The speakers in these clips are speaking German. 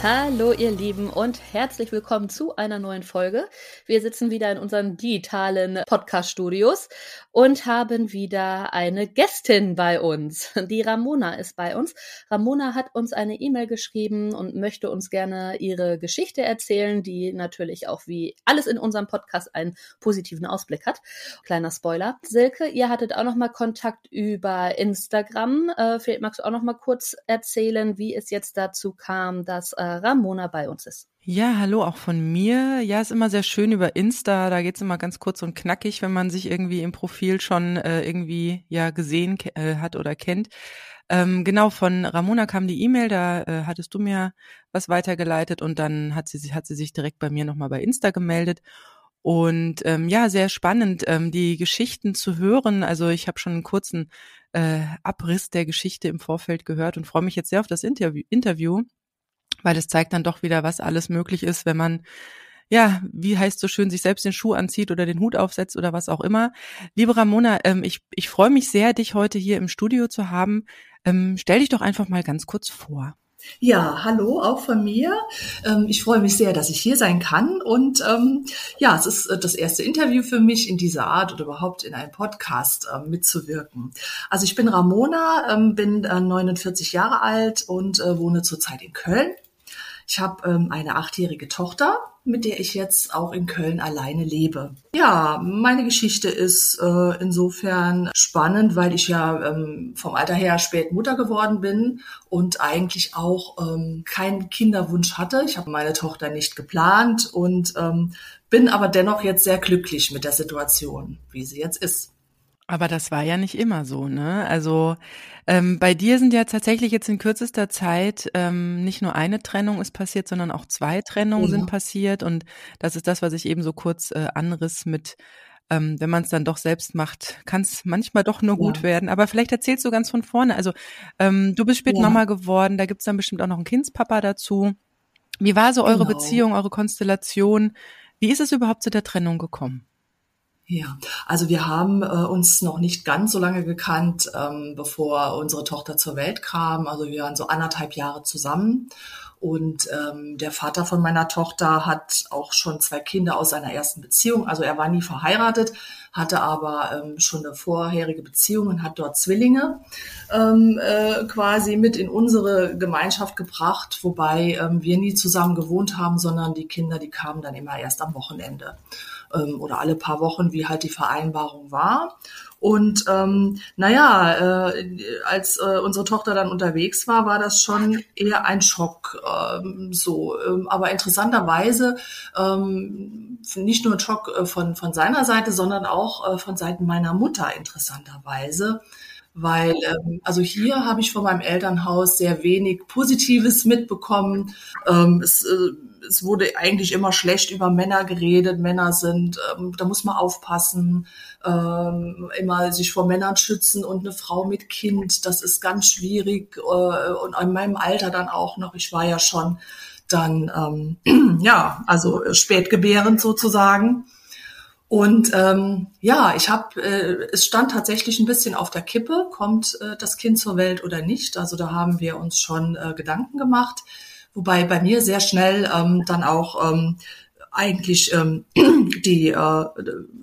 Hallo ihr Lieben und herzlich willkommen zu einer neuen Folge. Wir sitzen wieder in unseren digitalen Podcast-Studios und haben wieder eine Gästin bei uns. Die Ramona ist bei uns. Ramona hat uns eine E-Mail geschrieben und möchte uns gerne ihre Geschichte erzählen, die natürlich auch wie alles in unserem Podcast einen positiven Ausblick hat. Kleiner Spoiler. Silke, ihr hattet auch noch mal Kontakt über Instagram. Äh, vielleicht magst du auch noch mal kurz erzählen, wie es jetzt dazu kam, dass äh, Ramona bei uns ist. Ja, hallo auch von mir. Ja, ist immer sehr schön über Insta. Da geht's immer ganz kurz und knackig, wenn man sich irgendwie im Profil schon äh, irgendwie ja gesehen äh, hat oder kennt. Ähm, genau, von Ramona kam die E-Mail, da äh, hattest du mir was weitergeleitet und dann hat sie, hat sie sich direkt bei mir nochmal bei Insta gemeldet. Und ähm, ja, sehr spannend, ähm, die Geschichten zu hören. Also ich habe schon einen kurzen äh, Abriss der Geschichte im Vorfeld gehört und freue mich jetzt sehr auf das Interview. Interview weil es zeigt dann doch wieder, was alles möglich ist, wenn man ja, wie heißt so schön, sich selbst den Schuh anzieht oder den Hut aufsetzt oder was auch immer. Liebe Ramona, ähm, ich, ich freue mich sehr, dich heute hier im Studio zu haben. Ähm, stell dich doch einfach mal ganz kurz vor. Ja, hallo, auch von mir. Ähm, ich freue mich sehr, dass ich hier sein kann. Und ähm, ja, es ist äh, das erste Interview für mich in dieser Art oder überhaupt in einem Podcast ähm, mitzuwirken. Also ich bin Ramona, bin äh, 49 Jahre alt und äh, wohne zurzeit in Köln. Ich habe ähm, eine achtjährige Tochter, mit der ich jetzt auch in Köln alleine lebe. Ja, meine Geschichte ist äh, insofern spannend, weil ich ja ähm, vom Alter her spät Mutter geworden bin und eigentlich auch ähm, keinen Kinderwunsch hatte. Ich habe meine Tochter nicht geplant und ähm, bin aber dennoch jetzt sehr glücklich mit der Situation, wie sie jetzt ist. Aber das war ja nicht immer so, ne? Also ähm, bei dir sind ja tatsächlich jetzt in kürzester Zeit ähm, nicht nur eine Trennung ist passiert, sondern auch zwei Trennungen ja. sind passiert. Und das ist das, was ich eben so kurz äh, anriss mit, ähm, wenn man es dann doch selbst macht, kann es manchmal doch nur gut ja. werden. Aber vielleicht erzählst du ganz von vorne. Also ähm, du bist spät ja. Mama geworden, da gibt's dann bestimmt auch noch einen Kindspapa dazu. Wie war so eure genau. Beziehung, eure Konstellation? Wie ist es überhaupt zu der Trennung gekommen? Ja, also wir haben äh, uns noch nicht ganz so lange gekannt, ähm, bevor unsere Tochter zur Welt kam. Also wir waren so anderthalb Jahre zusammen. Und ähm, der Vater von meiner Tochter hat auch schon zwei Kinder aus seiner ersten Beziehung. Also er war nie verheiratet, hatte aber ähm, schon eine vorherige Beziehung und hat dort Zwillinge ähm, äh, quasi mit in unsere Gemeinschaft gebracht, wobei ähm, wir nie zusammen gewohnt haben, sondern die Kinder, die kamen dann immer erst am Wochenende ähm, oder alle paar Wochen, wie halt die Vereinbarung war. Und ähm, naja, äh, als äh, unsere Tochter dann unterwegs war, war das schon eher ein Schock. Ähm, so, ähm, aber interessanterweise ähm, nicht nur ein Schock äh, von von seiner Seite, sondern auch äh, von Seiten meiner Mutter interessanterweise weil ähm, also hier habe ich von meinem Elternhaus sehr wenig Positives mitbekommen. Ähm, es, äh, es wurde eigentlich immer schlecht über Männer geredet. Männer sind, ähm, da muss man aufpassen, ähm, immer sich vor Männern schützen und eine Frau mit Kind, das ist ganz schwierig. Äh, und in meinem Alter dann auch noch, ich war ja schon dann, ähm, ja, also spätgebärend sozusagen. Und ähm, ja, ich habe, äh, es stand tatsächlich ein bisschen auf der Kippe, kommt äh, das Kind zur Welt oder nicht. Also da haben wir uns schon äh, Gedanken gemacht, wobei bei mir sehr schnell ähm, dann auch ähm, eigentlich ähm, die äh,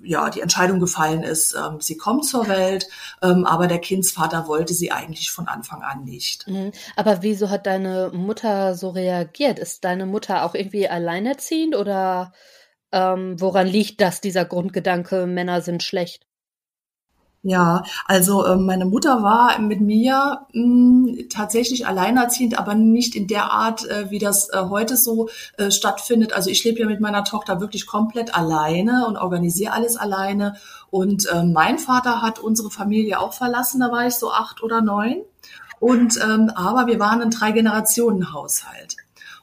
ja die Entscheidung gefallen ist, ähm, sie kommt zur Welt, ähm, aber der Kindsvater wollte sie eigentlich von Anfang an nicht. Mhm. Aber wieso hat deine Mutter so reagiert? Ist deine Mutter auch irgendwie alleinerziehend oder ähm, woran liegt das, dieser Grundgedanke, Männer sind schlecht? Ja, also äh, meine Mutter war mit mir mh, hm, tatsächlich alleinerziehend, aber nicht in der Art, äh, wie das äh, heute so äh, stattfindet. Also ich lebe ja mit meiner Tochter wirklich komplett alleine und organisiere alles alleine. Und äh, mein Vater hat unsere Familie auch verlassen, da war ich so acht oder neun. Und ähm, aber wir waren ein Drei-Generationen-Haushalt.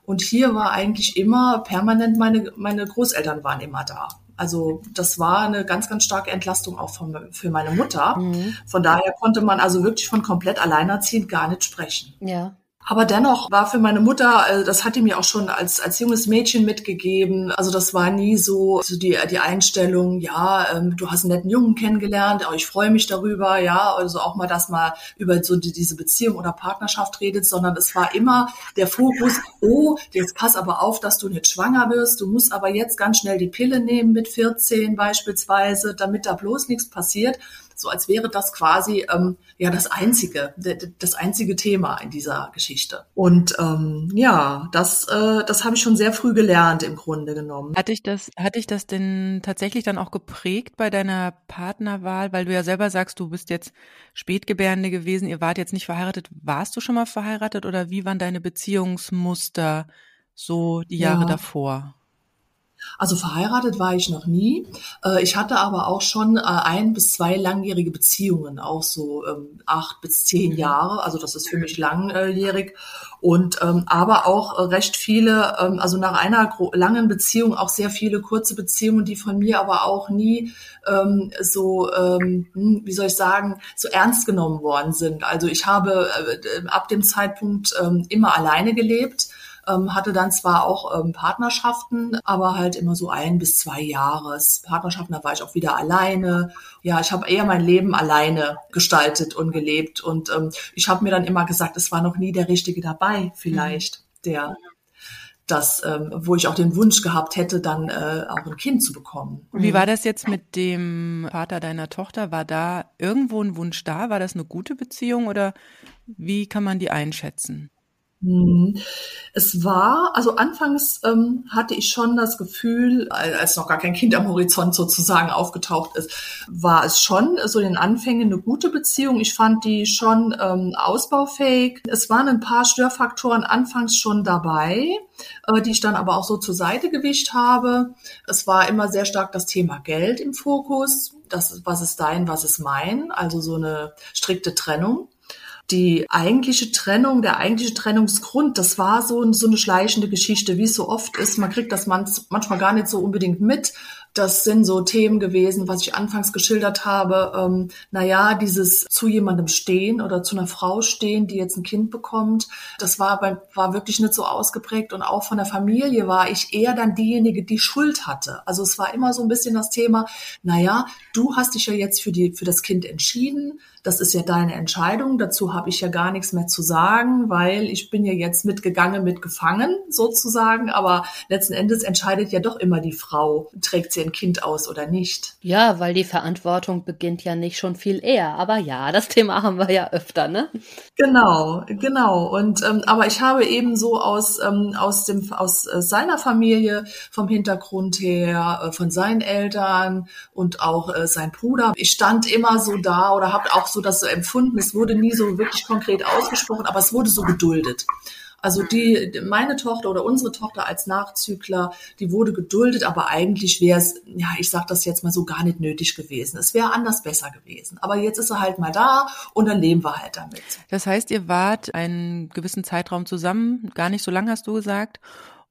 Und hier war eigentlich immer permanent meine, meine Großeltern waren immer da. Also das war eine ganz, ganz starke Entlastung auch von, für meine Mutter. Mhm. Von daher konnte man also wirklich von komplett alleinerziehend gar nicht sprechen. Ja. Aber dennoch war für meine Mutter, äh, das hat die mir auch schon als, als junges Mädchen mitgegeben. Also das war nie so, so die, die Einstellung, ja, ähm, du hast einen netten Jungen kennengelernt, aber ich freue mich darüber, ja, also auch mal, dass mal über so die, diese Beziehung oder Partnerschaft redet, sondern es war immer der Fokus, oh, jetzt pass aber auf, dass du nicht schwanger wirst, du musst aber jetzt ganz schnell die Pille nehmen mit 14 beispielsweise, damit da bloß nichts passiert so als wäre das quasi ähm, ja das einzige, das einzige Thema in dieser Geschichte. Und ähm, ja, das, äh, das habe ich schon sehr früh gelernt im Grunde genommen. Hatte ich das, hatte ich das denn tatsächlich dann auch geprägt bei deiner Partnerwahl, weil du ja selber sagst, du bist jetzt Spätgebärende gewesen, ihr wart jetzt nicht verheiratet. Warst du schon mal verheiratet oder wie waren deine Beziehungsmuster so die Jahre ja. davor? Also verheiratet war ich noch nie. Äh, ich hatte aber auch schon äh, ein bis zwei langjährige Beziehungen, auch so ähm, acht bis zehn mhm. Jahre. Also das ist für mich langjährig. Und ähm, aber auch recht viele, ähm, also nach einer langen Beziehung auch sehr viele kurze Beziehungen, die von mir aber auch nie so, hm, wie soll ich sagen, so ernst genommen worden sind. Also ich habe äh, ab dem Zeitpunkt immer alleine gelebt ähm, hatte dann zwar auch ähm, Partnerschaften, aber halt immer so ein bis zwei Jahres Partnerschaften. Da war ich auch wieder alleine. Ja, ich habe eher mein Leben alleine gestaltet und gelebt. Und ähm, ich habe mir dann immer gesagt, es war noch nie der Richtige dabei, vielleicht, mhm. der das, ähm, wo ich auch den Wunsch gehabt hätte, dann äh, auch ein Kind zu bekommen. Wie war das jetzt mit dem Vater deiner Tochter? War da irgendwo ein Wunsch da? War das eine gute Beziehung oder wie kann man die einschätzen? Mhm. Es war, also anfangs ähm, hatte ich schon das Gefühl, als noch gar kein Kind am Horizont sozusagen aufgetaucht ist, war es schon so in den Anfängen eine gute Beziehung. Ich fand die schon ähm, ausbaufähig. Es waren ein paar Störfaktoren anfangs schon dabei, äh, die ich dann aber auch so zur Seite gewischt habe. Es war immer sehr stark das Thema Geld im Fokus. Das, was ist dein, was ist mein? Also so eine strikte Trennung die eigentliche Trennung, der eigentliche Trennungsgrund, das war so, so eine schleichende Geschichte, wie es so oft ist. Man kriegt das manchmal gar nicht so unbedingt mit. Das sind so Themen gewesen, was ich anfangs geschildert habe. Ähm, naja, dieses zu jemandem stehen oder zu einer Frau stehen, die jetzt ein Kind bekommt, das war, bei, war wirklich nicht so ausgeprägt. Und auch von der Familie war ich eher dann diejenige, die Schuld hatte. Also es war immer so ein bisschen das Thema, naja, du hast dich ja jetzt für, die, für das Kind entschieden das ist ja deine Entscheidung. Dazu habe ich ja gar nichts mehr zu sagen, weil ich bin ja jetzt mitgegangen, mitgefangen sozusagen. Aber letzten Endes entscheidet ja doch immer die Frau, trägt sie ein Kind aus oder nicht. Ja, weil die Verantwortung beginnt ja nicht schon viel eher. Aber ja, das Thema haben wir ja öfter, ne? Genau, genau. Und ähm, aber ich habe eben so aus ähm, aus dem aus äh, seiner Familie vom Hintergrund her, äh, von seinen Eltern und auch äh, sein Bruder. Ich stand immer so da oder habe auch so das so empfunden. Es wurde nie so wirklich konkret ausgesprochen, aber es wurde so geduldet. Also die, meine Tochter oder unsere Tochter als Nachzügler, die wurde geduldet, aber eigentlich wäre es, ja, ich sage das jetzt mal so, gar nicht nötig gewesen. Es wäre anders besser gewesen. Aber jetzt ist er halt mal da und dann leben wir halt damit. Das heißt, ihr wart einen gewissen Zeitraum zusammen, gar nicht so lange hast du gesagt.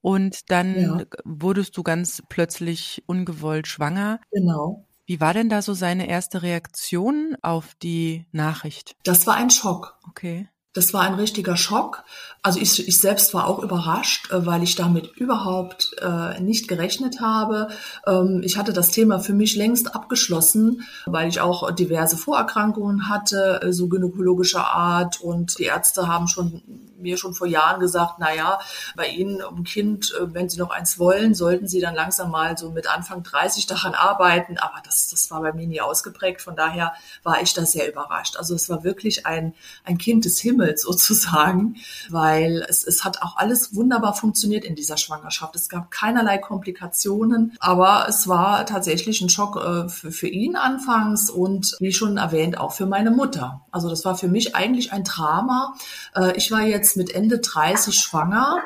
Und dann ja. wurdest du ganz plötzlich ungewollt schwanger. Genau. Wie war denn da so seine erste Reaktion auf die Nachricht? Das war ein Schock. Okay. Das war ein richtiger Schock. Also ich, ich selbst war auch überrascht, äh, weil ich damit überhaupt äh, nicht gerechnet habe. Ähm, ich hatte das Thema für mich längst abgeschlossen, weil ich auch diverse Vorerkrankungen hatte, äh, so gynäkologischer Art. Und die Ärzte haben schon mir schon vor Jahren gesagt, na ja, bei Ihnen um Kind, äh, wenn Sie noch eins wollen, sollten Sie dann langsam mal so mit Anfang 30 daran arbeiten. Aber das, das war bei mir nie ausgeprägt. Von daher war ich da sehr überrascht. Also es war wirklich ein, ein Kind des Himmels sozusagen, weil es, es hat auch alles wunderbar funktioniert in dieser Schwangerschaft. Es gab keinerlei Komplikationen, aber es war tatsächlich ein Schock äh, für, für ihn anfangs und wie schon erwähnt auch für meine Mutter. Also das war für mich eigentlich ein Drama. Äh, ich war jetzt mit Ende 30 schwanger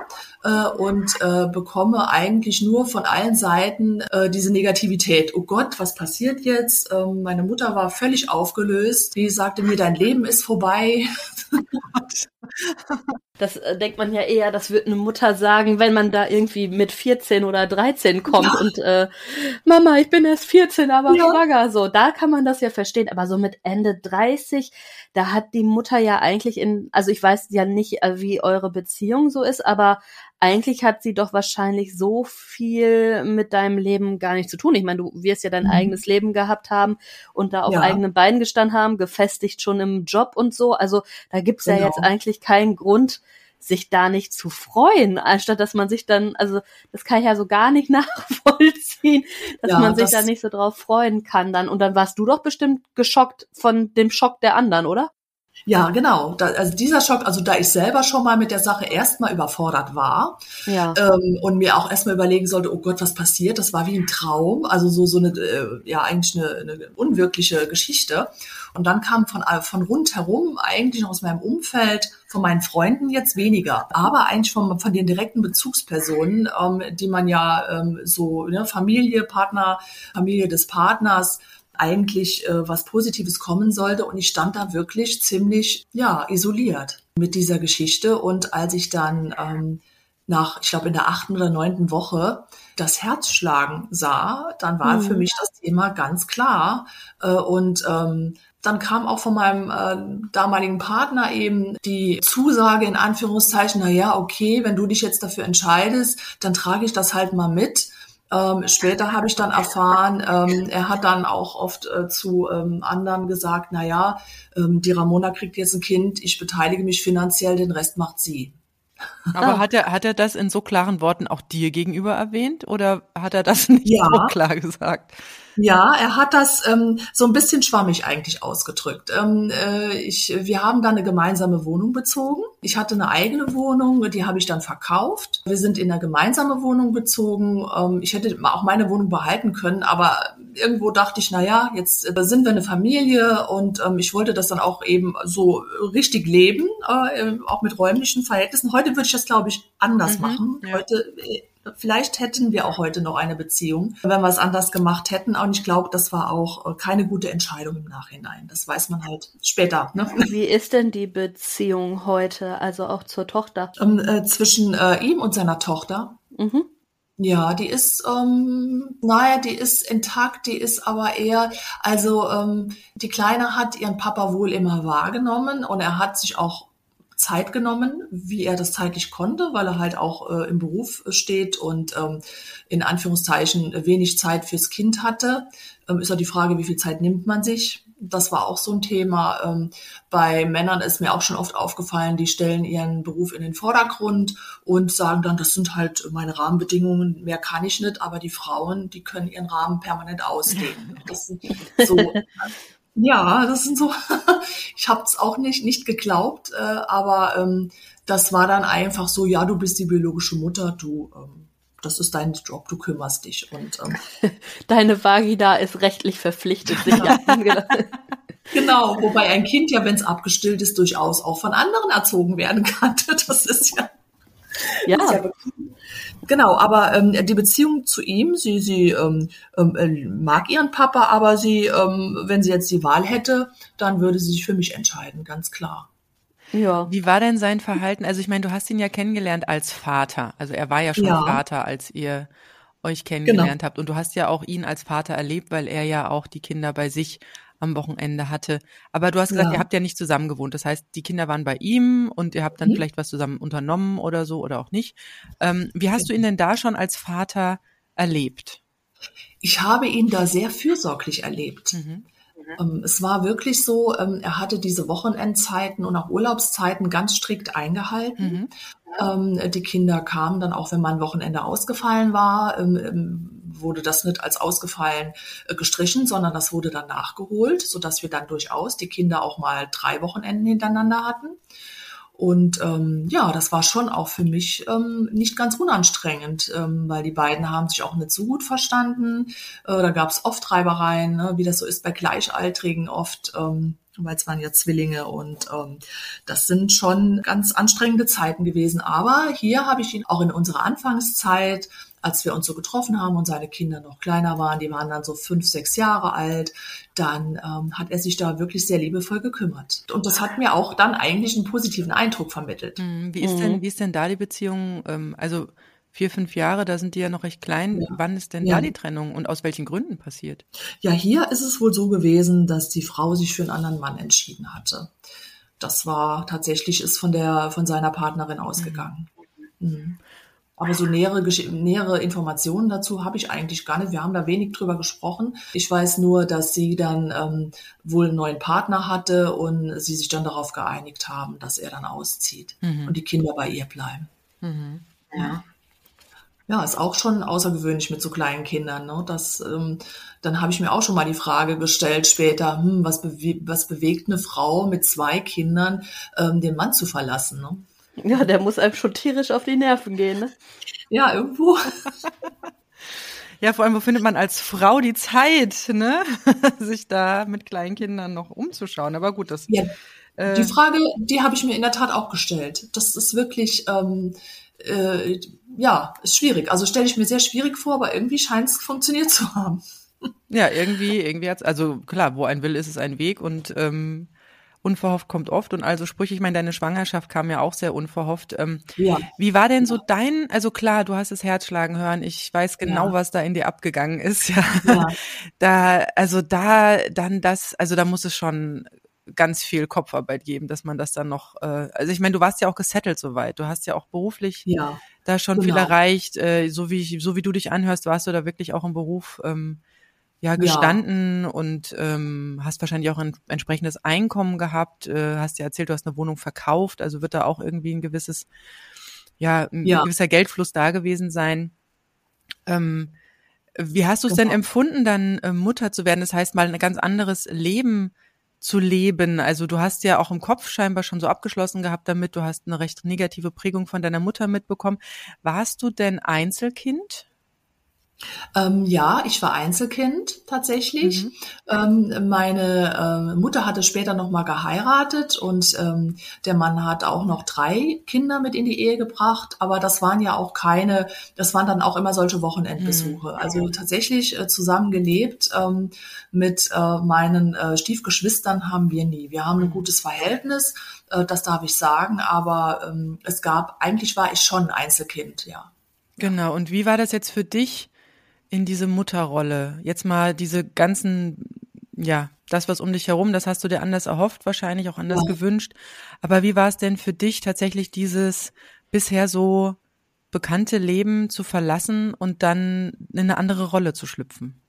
äh, und äh, bekomme eigentlich nur von allen Seiten äh, diese Negativität. Oh Gott, was passiert jetzt? Ähm, meine Mutter war völlig aufgelöst. Die sagte mir, dein Leben ist vorbei. Das äh, denkt man ja eher, das wird eine Mutter sagen, wenn man da irgendwie mit 14 oder 13 kommt ja. und äh, Mama, ich bin erst 14, aber ja. schwanger. So, da kann man das ja verstehen. Aber so mit Ende 30, da hat die Mutter ja eigentlich in, also ich weiß ja nicht, äh, wie eure Beziehung so ist, aber eigentlich hat sie doch wahrscheinlich so viel mit deinem Leben gar nicht zu tun. Ich meine, du wirst ja dein mhm. eigenes Leben gehabt haben und da auf ja. eigenen Beinen gestanden haben, gefestigt schon im Job und so. Also da gibt's genau. ja jetzt eigentlich keinen Grund, sich da nicht zu freuen, anstatt dass man sich dann, also das kann ich ja so gar nicht nachvollziehen, dass ja, man sich das da nicht so drauf freuen kann dann. Und dann warst du doch bestimmt geschockt von dem Schock der anderen, oder? Ja, genau. Da, also dieser Schock, also da ich selber schon mal mit der Sache erstmal überfordert war ja. ähm, und mir auch erstmal überlegen sollte, oh Gott, was passiert? Das war wie ein Traum, also so so eine äh, ja eigentlich eine, eine unwirkliche Geschichte. Und dann kam von von rundherum eigentlich aus meinem Umfeld, von meinen Freunden jetzt weniger, aber eigentlich von von den direkten Bezugspersonen, ähm, die man ja ähm, so ne, Familie, Partner, Familie des Partners eigentlich äh, was Positives kommen sollte. Und ich stand da wirklich ziemlich, ja, isoliert mit dieser Geschichte. Und als ich dann ähm, nach, ich glaube, in der achten oder neunten Woche das Herz schlagen sah, dann war mhm. für mich das Thema ganz klar. Äh, und ähm, dann kam auch von meinem äh, damaligen Partner eben die Zusage in Anführungszeichen, na ja, okay, wenn du dich jetzt dafür entscheidest, dann trage ich das halt mal mit. Ähm, später habe ich dann erfahren, ähm, er hat dann auch oft äh, zu ähm, anderen gesagt, na ja, ähm, die Ramona kriegt jetzt ein Kind, ich beteilige mich finanziell, den Rest macht sie. Aber hat er, hat er das in so klaren Worten auch dir gegenüber erwähnt oder hat er das nicht ja. so klar gesagt? Ja, er hat das ähm, so ein bisschen schwammig eigentlich ausgedrückt. Ähm, äh, ich, wir haben da eine gemeinsame Wohnung bezogen. Ich hatte eine eigene Wohnung, die habe ich dann verkauft. Wir sind in eine gemeinsame Wohnung bezogen. Ähm, ich hätte auch meine Wohnung behalten können, aber irgendwo dachte ich, na ja, jetzt äh, sind wir eine Familie und ähm, ich wollte das dann auch eben so richtig leben, äh, auch mit räumlichen Verhältnissen. Heute würde ich das, glaube ich, anders mhm, machen. Ja. Heute äh, Vielleicht hätten wir auch heute noch eine Beziehung, wenn wir es anders gemacht hätten. Und ich glaube, das war auch äh, keine gute Entscheidung im Nachhinein. Das weiß man halt später. Ne? Wie ist denn die Beziehung heute, also auch zur Tochter? Ähm, äh, zwischen äh, ihm und seiner Tochter. Mhm. Ja, die ist, ähm, naja, die ist intakt, die ist aber eher, also ähm, die Kleine hat ihren Papa wohl immer wahrgenommen und er hat sich auch Zeit genommen, wie er das zeitlich konnte, weil er halt auch äh, im Beruf steht und ähm, in Anführungszeichen wenig Zeit fürs Kind hatte. Ähm, ist ja die Frage, wie viel Zeit nimmt man sich? Das war auch so ein Thema. Ähm, bei Männern ist mir auch schon oft aufgefallen, die stellen ihren Beruf in den Vordergrund und sagen dann, das sind halt meine Rahmenbedingungen, mehr kann ich nicht, aber die Frauen, die können ihren Rahmen permanent ausdehnen. Das sind so ja, das sind so, ich habe es auch nicht, nicht geglaubt, äh, aber ähm, das war dann einfach so, ja, du bist die biologische Mutter, du, ähm, das ist dein Job, du kümmerst dich. Und, ähm, Deine Vagina ist rechtlich verpflichtet, sich Genau, wobei ein Kind ja, wenn es abgestillt ist, durchaus auch von anderen erzogen werden kann. Das ist ja. Ja. Das ist ja Genau, aber ähm, die Beziehung zu ihm, sie, sie ähm, ähm, äh, mag ihren Papa, aber sie, ähm, wenn sie jetzt die Wahl hätte, dann würde sie sich für mich entscheiden, ganz klar. Ja. Wie war denn sein Verhalten? Also ich meine, du hast ihn ja kennengelernt als Vater. Also er war ja schon ja. Vater, als ihr euch kennengelernt genau. habt. Und du hast ja auch ihn als Vater erlebt, weil er ja auch die Kinder bei sich am Wochenende hatte. Aber du hast gesagt, ja. ihr habt ja nicht zusammen gewohnt. Das heißt, die Kinder waren bei ihm und ihr habt dann mhm. vielleicht was zusammen unternommen oder so oder auch nicht. Ähm, wie hast du ihn denn da schon als Vater erlebt? Ich habe ihn da sehr fürsorglich erlebt. Mhm. Ähm, es war wirklich so, ähm, er hatte diese Wochenendzeiten und auch Urlaubszeiten ganz strikt eingehalten. Mhm. Ähm, die Kinder kamen dann auch, wenn mal ein Wochenende ausgefallen war, wurde das nicht als ausgefallen äh, gestrichen, sondern das wurde dann nachgeholt, sodass wir dann durchaus die Kinder auch mal drei Wochenenden hintereinander hatten. Und ähm, ja, das war schon auch für mich ähm, nicht ganz unanstrengend, ähm, weil die beiden haben sich auch nicht so gut verstanden. Äh, da gab es oft Reibereien, ne, wie das so ist bei Gleichaltrigen oft. Ähm, weil es waren ja Zwillinge und ähm, das sind schon ganz anstrengende Zeiten gewesen. Aber hier habe ich ihn auch in unserer Anfangszeit als wir uns so getroffen haben und seine Kinder noch kleiner waren, die waren dann so fünf, sechs Jahre alt, dann ähm, hat er sich da wirklich sehr liebevoll gekümmert. Und das hat mir auch dann eigentlich einen positiven Eindruck vermittelt. Mhm. Wie ist denn, wie ist denn da die Beziehung? Ähm, also vier, fünf Jahre, da sind die ja noch recht klein. Ja. Wann ist denn ja. da die Trennung und aus welchen Gründen passiert? Ja, hier ist es wohl so gewesen, dass die Frau sich für einen anderen Mann entschieden hatte. Das war tatsächlich ist von der von seiner Partnerin ausgegangen. Mhm. Mhm. Aber so nähere, nähere Informationen dazu habe ich eigentlich gar nicht. Wir haben da wenig drüber gesprochen. Ich weiß nur, dass sie dann ähm, wohl einen neuen Partner hatte und sie sich dann darauf geeinigt haben, dass er dann auszieht mhm. und die Kinder bei ihr bleiben. Mhm. Ja. Ja, ist auch schon außergewöhnlich mit so kleinen Kindern. Ne? Das, ähm, dann habe ich mir auch schon mal die Frage gestellt später, hm, was, bewe was bewegt eine Frau mit zwei Kindern, ähm, den Mann zu verlassen? Ne? Ja, der muss einem schon tierisch auf die Nerven gehen, ne? Ja, irgendwo. Ja, vor allem, wo findet man als Frau die Zeit, ne? sich da mit kleinen Kindern noch umzuschauen. Aber gut, das. Ja, äh, die Frage, die habe ich mir in der Tat auch gestellt. Das ist wirklich, ähm, äh, ja, ist schwierig. Also stelle ich mir sehr schwierig vor, aber irgendwie scheint es funktioniert zu haben. Ja, irgendwie, irgendwie hat's, also klar, wo ein Will ist, ist ein Weg und ähm, unverhofft kommt oft und also Sprüche, ich meine, deine Schwangerschaft kam ja auch sehr unverhofft. Ähm, ja. Wie war denn so dein, also klar, du hast das Herzschlagen hören, ich weiß genau, ja. was da in dir abgegangen ist, ja. ja. Da, also da, dann das, also da muss es schon ganz viel Kopfarbeit geben, dass man das dann noch, äh, also ich meine, du warst ja auch gesettelt soweit, du hast ja auch beruflich ja, da schon genau. viel erreicht, äh, so wie so wie du dich anhörst, warst du da wirklich auch im Beruf ähm, ja gestanden ja. und ähm, hast wahrscheinlich auch ein entsprechendes Einkommen gehabt, äh, hast ja erzählt, du hast eine Wohnung verkauft, also wird da auch irgendwie ein gewisses, ja, ein ja. gewisser Geldfluss da gewesen sein. Ähm, wie hast du es genau. denn empfunden, dann äh, Mutter zu werden? Das heißt, mal ein ganz anderes Leben zu leben. Also du hast ja auch im Kopf scheinbar schon so abgeschlossen gehabt damit. Du hast eine recht negative Prägung von deiner Mutter mitbekommen. Warst du denn Einzelkind? Ähm, ja, ich war Einzelkind tatsächlich. Mhm. Ähm, meine äh, Mutter hatte später noch mal geheiratet und ähm, der Mann hat auch noch drei Kinder mit in die Ehe gebracht. Aber das waren ja auch keine, das waren dann auch immer solche Wochenendbesuche. Mhm. Also tatsächlich äh, zusammen gelebt ähm, mit äh, meinen äh, Stiefgeschwistern haben wir nie. Wir haben ein mhm. gutes Verhältnis, äh, das darf ich sagen. Aber ähm, es gab, eigentlich war ich schon Einzelkind, ja. Genau. Und wie war das jetzt für dich? In diese Mutterrolle? Jetzt mal diese ganzen, ja, das, was um dich herum, das hast du dir anders erhofft, wahrscheinlich auch anders ja. gewünscht. Aber wie war es denn für dich tatsächlich dieses bisher so bekannte Leben zu verlassen und dann in eine andere Rolle zu schlüpfen?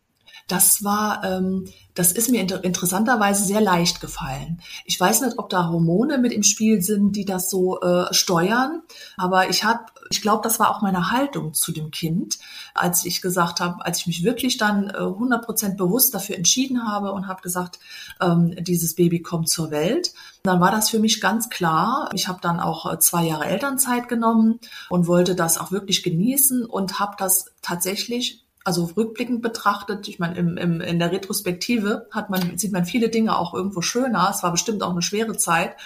Das war, ähm, das ist mir inter interessanterweise sehr leicht gefallen. Ich weiß nicht, ob da Hormone mit im Spiel sind, die das so äh, steuern, aber ich habe, ich glaube, das war auch meine Haltung zu dem Kind, als ich gesagt habe, als ich mich wirklich dann äh, 100% bewusst dafür entschieden habe und habe gesagt, ähm, dieses Baby kommt zur Welt. Dann war das für mich ganz klar. Ich habe dann auch äh, zwei Jahre Elternzeit genommen und wollte das auch wirklich genießen und habe das tatsächlich also rückblickend betrachtet, ich meine, im, im, in der Retrospektive hat man, sieht man viele Dinge auch irgendwo schöner. Es war bestimmt auch eine schwere Zeit.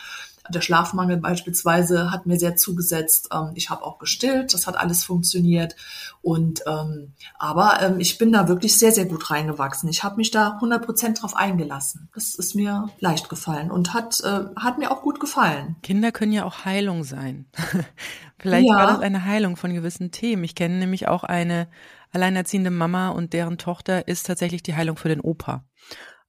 Der Schlafmangel beispielsweise hat mir sehr zugesetzt. Ähm, ich habe auch gestillt, das hat alles funktioniert. Und ähm, aber ähm, ich bin da wirklich sehr, sehr gut reingewachsen. Ich habe mich da 100 Prozent drauf eingelassen. Das ist mir leicht gefallen und hat, äh, hat mir auch gut gefallen. Kinder können ja auch Heilung sein. Vielleicht ja. war das eine Heilung von gewissen Themen. Ich kenne nämlich auch eine alleinerziehende Mama und deren Tochter ist tatsächlich die Heilung für den Opa.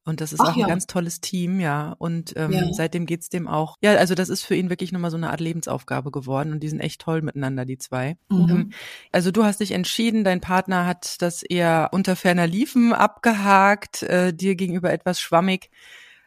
Und das ist Ach, auch ein ja. ganz tolles Team, ja. Und ähm, ja. seitdem geht's dem auch. Ja, also das ist für ihn wirklich nochmal so eine Art Lebensaufgabe geworden und die sind echt toll miteinander, die zwei. Mhm. Ähm, also du hast dich entschieden, dein Partner hat das eher unter ferner Liefen abgehakt, äh, dir gegenüber etwas schwammig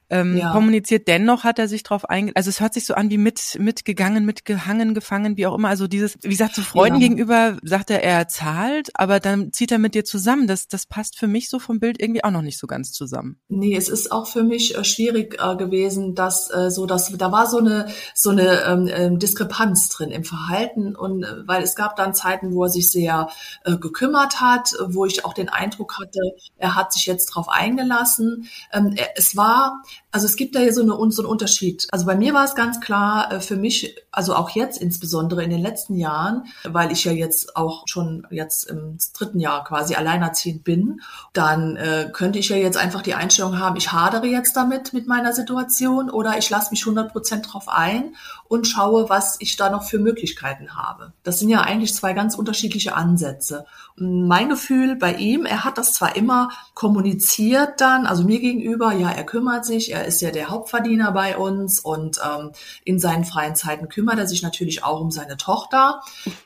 ähm, ja. kommuniziert. Dennoch hat er sich drauf einge... Also es hört sich so an wie mit mitgegangen, mitgehangen, gefangen, wie auch immer. Also dieses, wie gesagt, zu Freunden ja. gegenüber sagt er, er zahlt, aber dann zieht er mit dir zusammen. Das, das passt für mich so vom Bild irgendwie auch noch nicht so ganz zusammen. Nee, es ist auch für mich äh, schwierig äh, gewesen, dass äh, so, dass da war so eine so eine ähm, ähm Diskrepanz drin im Verhalten und äh, weil es gab dann Zeiten, wo er sich sehr äh, gekümmert hat, wo ich auch den Eindruck hatte, er hat sich jetzt drauf eingelassen. Ähm, er, es war also es gibt da ja so, eine, so einen Unterschied. Also bei mir war es ganz klar, äh, für mich, also auch jetzt insbesondere in den letzten Jahren, weil ich ja jetzt auch schon jetzt im dritten Jahr quasi alleinerziehend bin, dann äh, könnte ich ja jetzt einfach die Einstellung haben, ich hadere jetzt damit mit meiner Situation oder ich lasse mich 100 Prozent drauf ein und schaue, was ich da noch für Möglichkeiten habe. Das sind ja eigentlich zwei ganz unterschiedliche Ansätze. Mein Gefühl bei ihm, er hat das zwar immer kommuniziert dann, also mir gegenüber, ja, er kümmert sich, er ist ja der Hauptverdiener bei uns und ähm, in seinen freien Zeiten kümmert er sich natürlich auch um seine Tochter.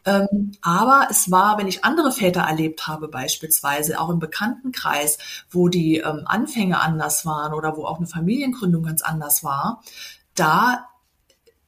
Ähm, aber es war, wenn ich andere Väter erlebt habe, beispielsweise auch im Bekanntenkreis, wo die ähm, Anfänge anders waren oder wo auch eine Familiengründung ganz anders war, da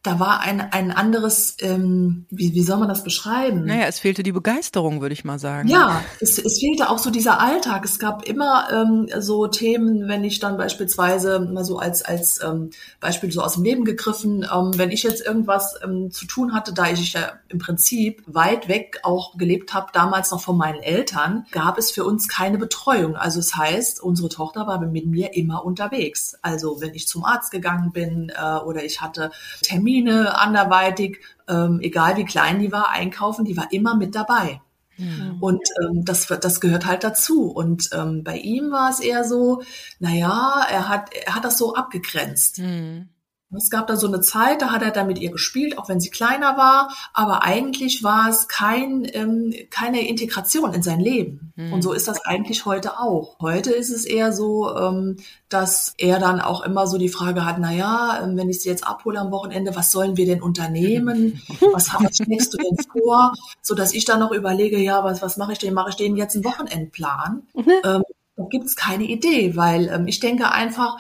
da war ein, ein anderes, ähm, wie, wie soll man das beschreiben? Naja, es fehlte die Begeisterung, würde ich mal sagen. Ja, es, es fehlte auch so dieser Alltag. Es gab immer ähm, so Themen, wenn ich dann beispielsweise mal so als, als ähm, Beispiel so aus dem Leben gegriffen, ähm, wenn ich jetzt irgendwas ähm, zu tun hatte, da ich ja im Prinzip weit weg auch gelebt habe, damals noch von meinen Eltern, gab es für uns keine Betreuung. Also es das heißt, unsere Tochter war mit mir immer unterwegs. Also wenn ich zum Arzt gegangen bin äh, oder ich hatte Termine, Termine anderweitig, ähm, egal wie klein die war, einkaufen, die war immer mit dabei. Mhm. Und ähm, das, das gehört halt dazu. Und ähm, bei ihm war es eher so, naja, er hat, er hat das so abgegrenzt. Mhm. Es gab da so eine Zeit, da hat er dann mit ihr gespielt, auch wenn sie kleiner war, aber eigentlich war es kein, ähm, keine Integration in sein Leben. Mhm. Und so ist das eigentlich heute auch. Heute ist es eher so, ähm, dass er dann auch immer so die Frage hat, na ja, ähm, wenn ich sie jetzt abhole am Wochenende, was sollen wir denn unternehmen? Was, was schlägst du denn vor? So dass ich dann noch überlege, ja, was, was mache ich denn? Mache ich denen jetzt einen Wochenendplan? Mhm. Ähm, da gibt es keine Idee, weil ähm, ich denke einfach,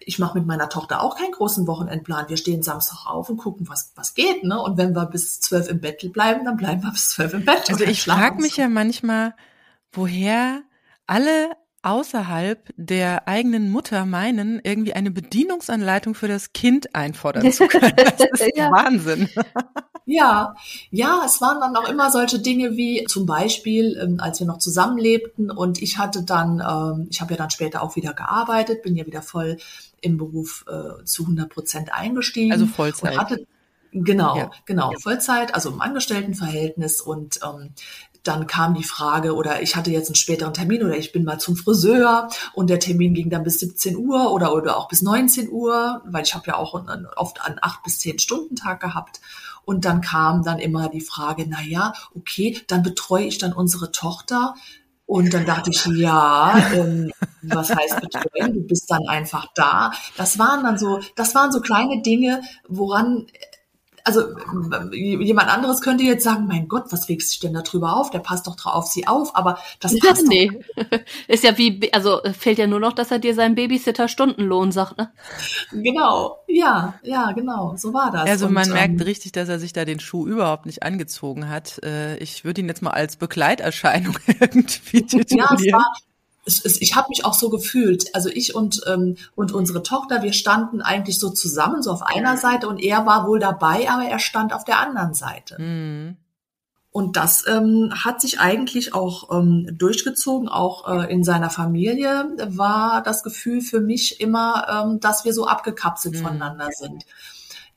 ich mache mit meiner Tochter auch keinen großen Wochenendplan. Wir stehen Samstag auf und gucken, was, was geht. Ne? Und wenn wir bis zwölf im Bett bleiben, dann bleiben wir bis zwölf im Bett. Also ich frage mich ja manchmal, woher alle außerhalb der eigenen Mutter meinen, irgendwie eine Bedienungsanleitung für das Kind einfordern zu können. Das ist ja. Wahnsinn. Ja, ja, es waren dann auch immer solche Dinge wie zum Beispiel, ähm, als wir noch zusammenlebten und ich hatte dann, ähm, ich habe ja dann später auch wieder gearbeitet, bin ja wieder voll im Beruf äh, zu 100 Prozent eingestiegen. Also Vollzeit. Und hatte, Genau, ja. genau, Vollzeit, also im Angestelltenverhältnis und ähm, dann kam die Frage, oder ich hatte jetzt einen späteren Termin oder ich bin mal zum Friseur und der Termin ging dann bis 17 Uhr oder, oder auch bis 19 Uhr, weil ich habe ja auch oft einen acht bis zehn Stunden Tag gehabt. Und dann kam dann immer die Frage, na ja, okay, dann betreue ich dann unsere Tochter. Und dann dachte ich, ja, ähm, was heißt betreuen? Du bist dann einfach da. Das waren dann so, das waren so kleine Dinge, woran also jemand anderes könnte jetzt sagen, mein Gott, was regst du denn da drüber auf? Der passt doch drauf auf sie auf, aber das passt nee. doch. Ist ja wie, also fehlt ja nur noch, dass er dir seinen Babysitter Stundenlohn sagt, ne? Genau, ja, ja, genau, so war das. Also man Und, merkt ähm, richtig, dass er sich da den Schuh überhaupt nicht angezogen hat. Äh, ich würde ihn jetzt mal als Begleiterscheinung irgendwie titulieren. Ja, es war, es, es, ich habe mich auch so gefühlt. Also ich und, ähm, und unsere Tochter, wir standen eigentlich so zusammen, so auf einer Seite und er war wohl dabei, aber er stand auf der anderen Seite. Mhm. Und das ähm, hat sich eigentlich auch ähm, durchgezogen, auch äh, in seiner Familie war das Gefühl für mich immer, ähm, dass wir so abgekapselt mhm. voneinander sind.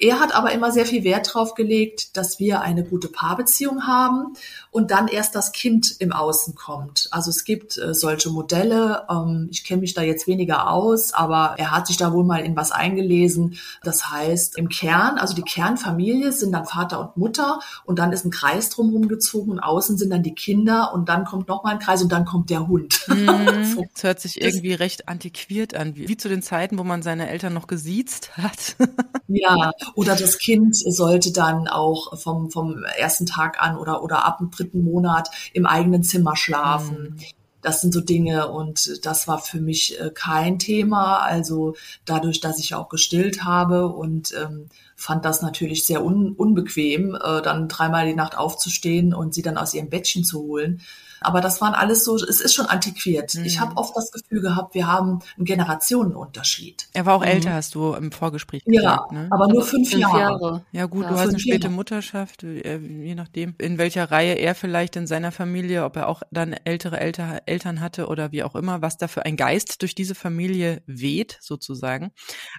Er hat aber immer sehr viel Wert darauf gelegt, dass wir eine gute Paarbeziehung haben und dann erst das Kind im Außen kommt. Also es gibt äh, solche Modelle. Ähm, ich kenne mich da jetzt weniger aus, aber er hat sich da wohl mal in was eingelesen. Das heißt, im Kern, also die Kernfamilie sind dann Vater und Mutter und dann ist ein Kreis drumherum gezogen und außen sind dann die Kinder und dann kommt noch mal ein Kreis und dann kommt der Hund. Mhm. so. Das hört sich irgendwie recht antiquiert an, wie, wie zu den Zeiten, wo man seine Eltern noch gesiezt hat. ja, oder das Kind sollte dann auch vom, vom ersten Tag an oder, oder ab dem dritten Monat im eigenen Zimmer schlafen. Mhm. Das sind so Dinge und das war für mich äh, kein Thema. Also dadurch, dass ich auch gestillt habe und ähm, fand das natürlich sehr un unbequem, äh, dann dreimal die Nacht aufzustehen und sie dann aus ihrem Bettchen zu holen. Aber das waren alles so, es ist schon antiquiert. Mhm. Ich habe oft das Gefühl gehabt, wir haben einen Generationenunterschied. Er war auch mhm. älter, hast du im Vorgespräch gesagt. Ja, ne? aber nur fünf, fünf Jahre. Jahre. Ja gut, ja, du hast eine späte Jahre. Mutterschaft, äh, je nachdem, in welcher Reihe er vielleicht in seiner Familie, ob er auch dann ältere Eltern hatte oder wie auch immer, was da für ein Geist durch diese Familie weht, sozusagen.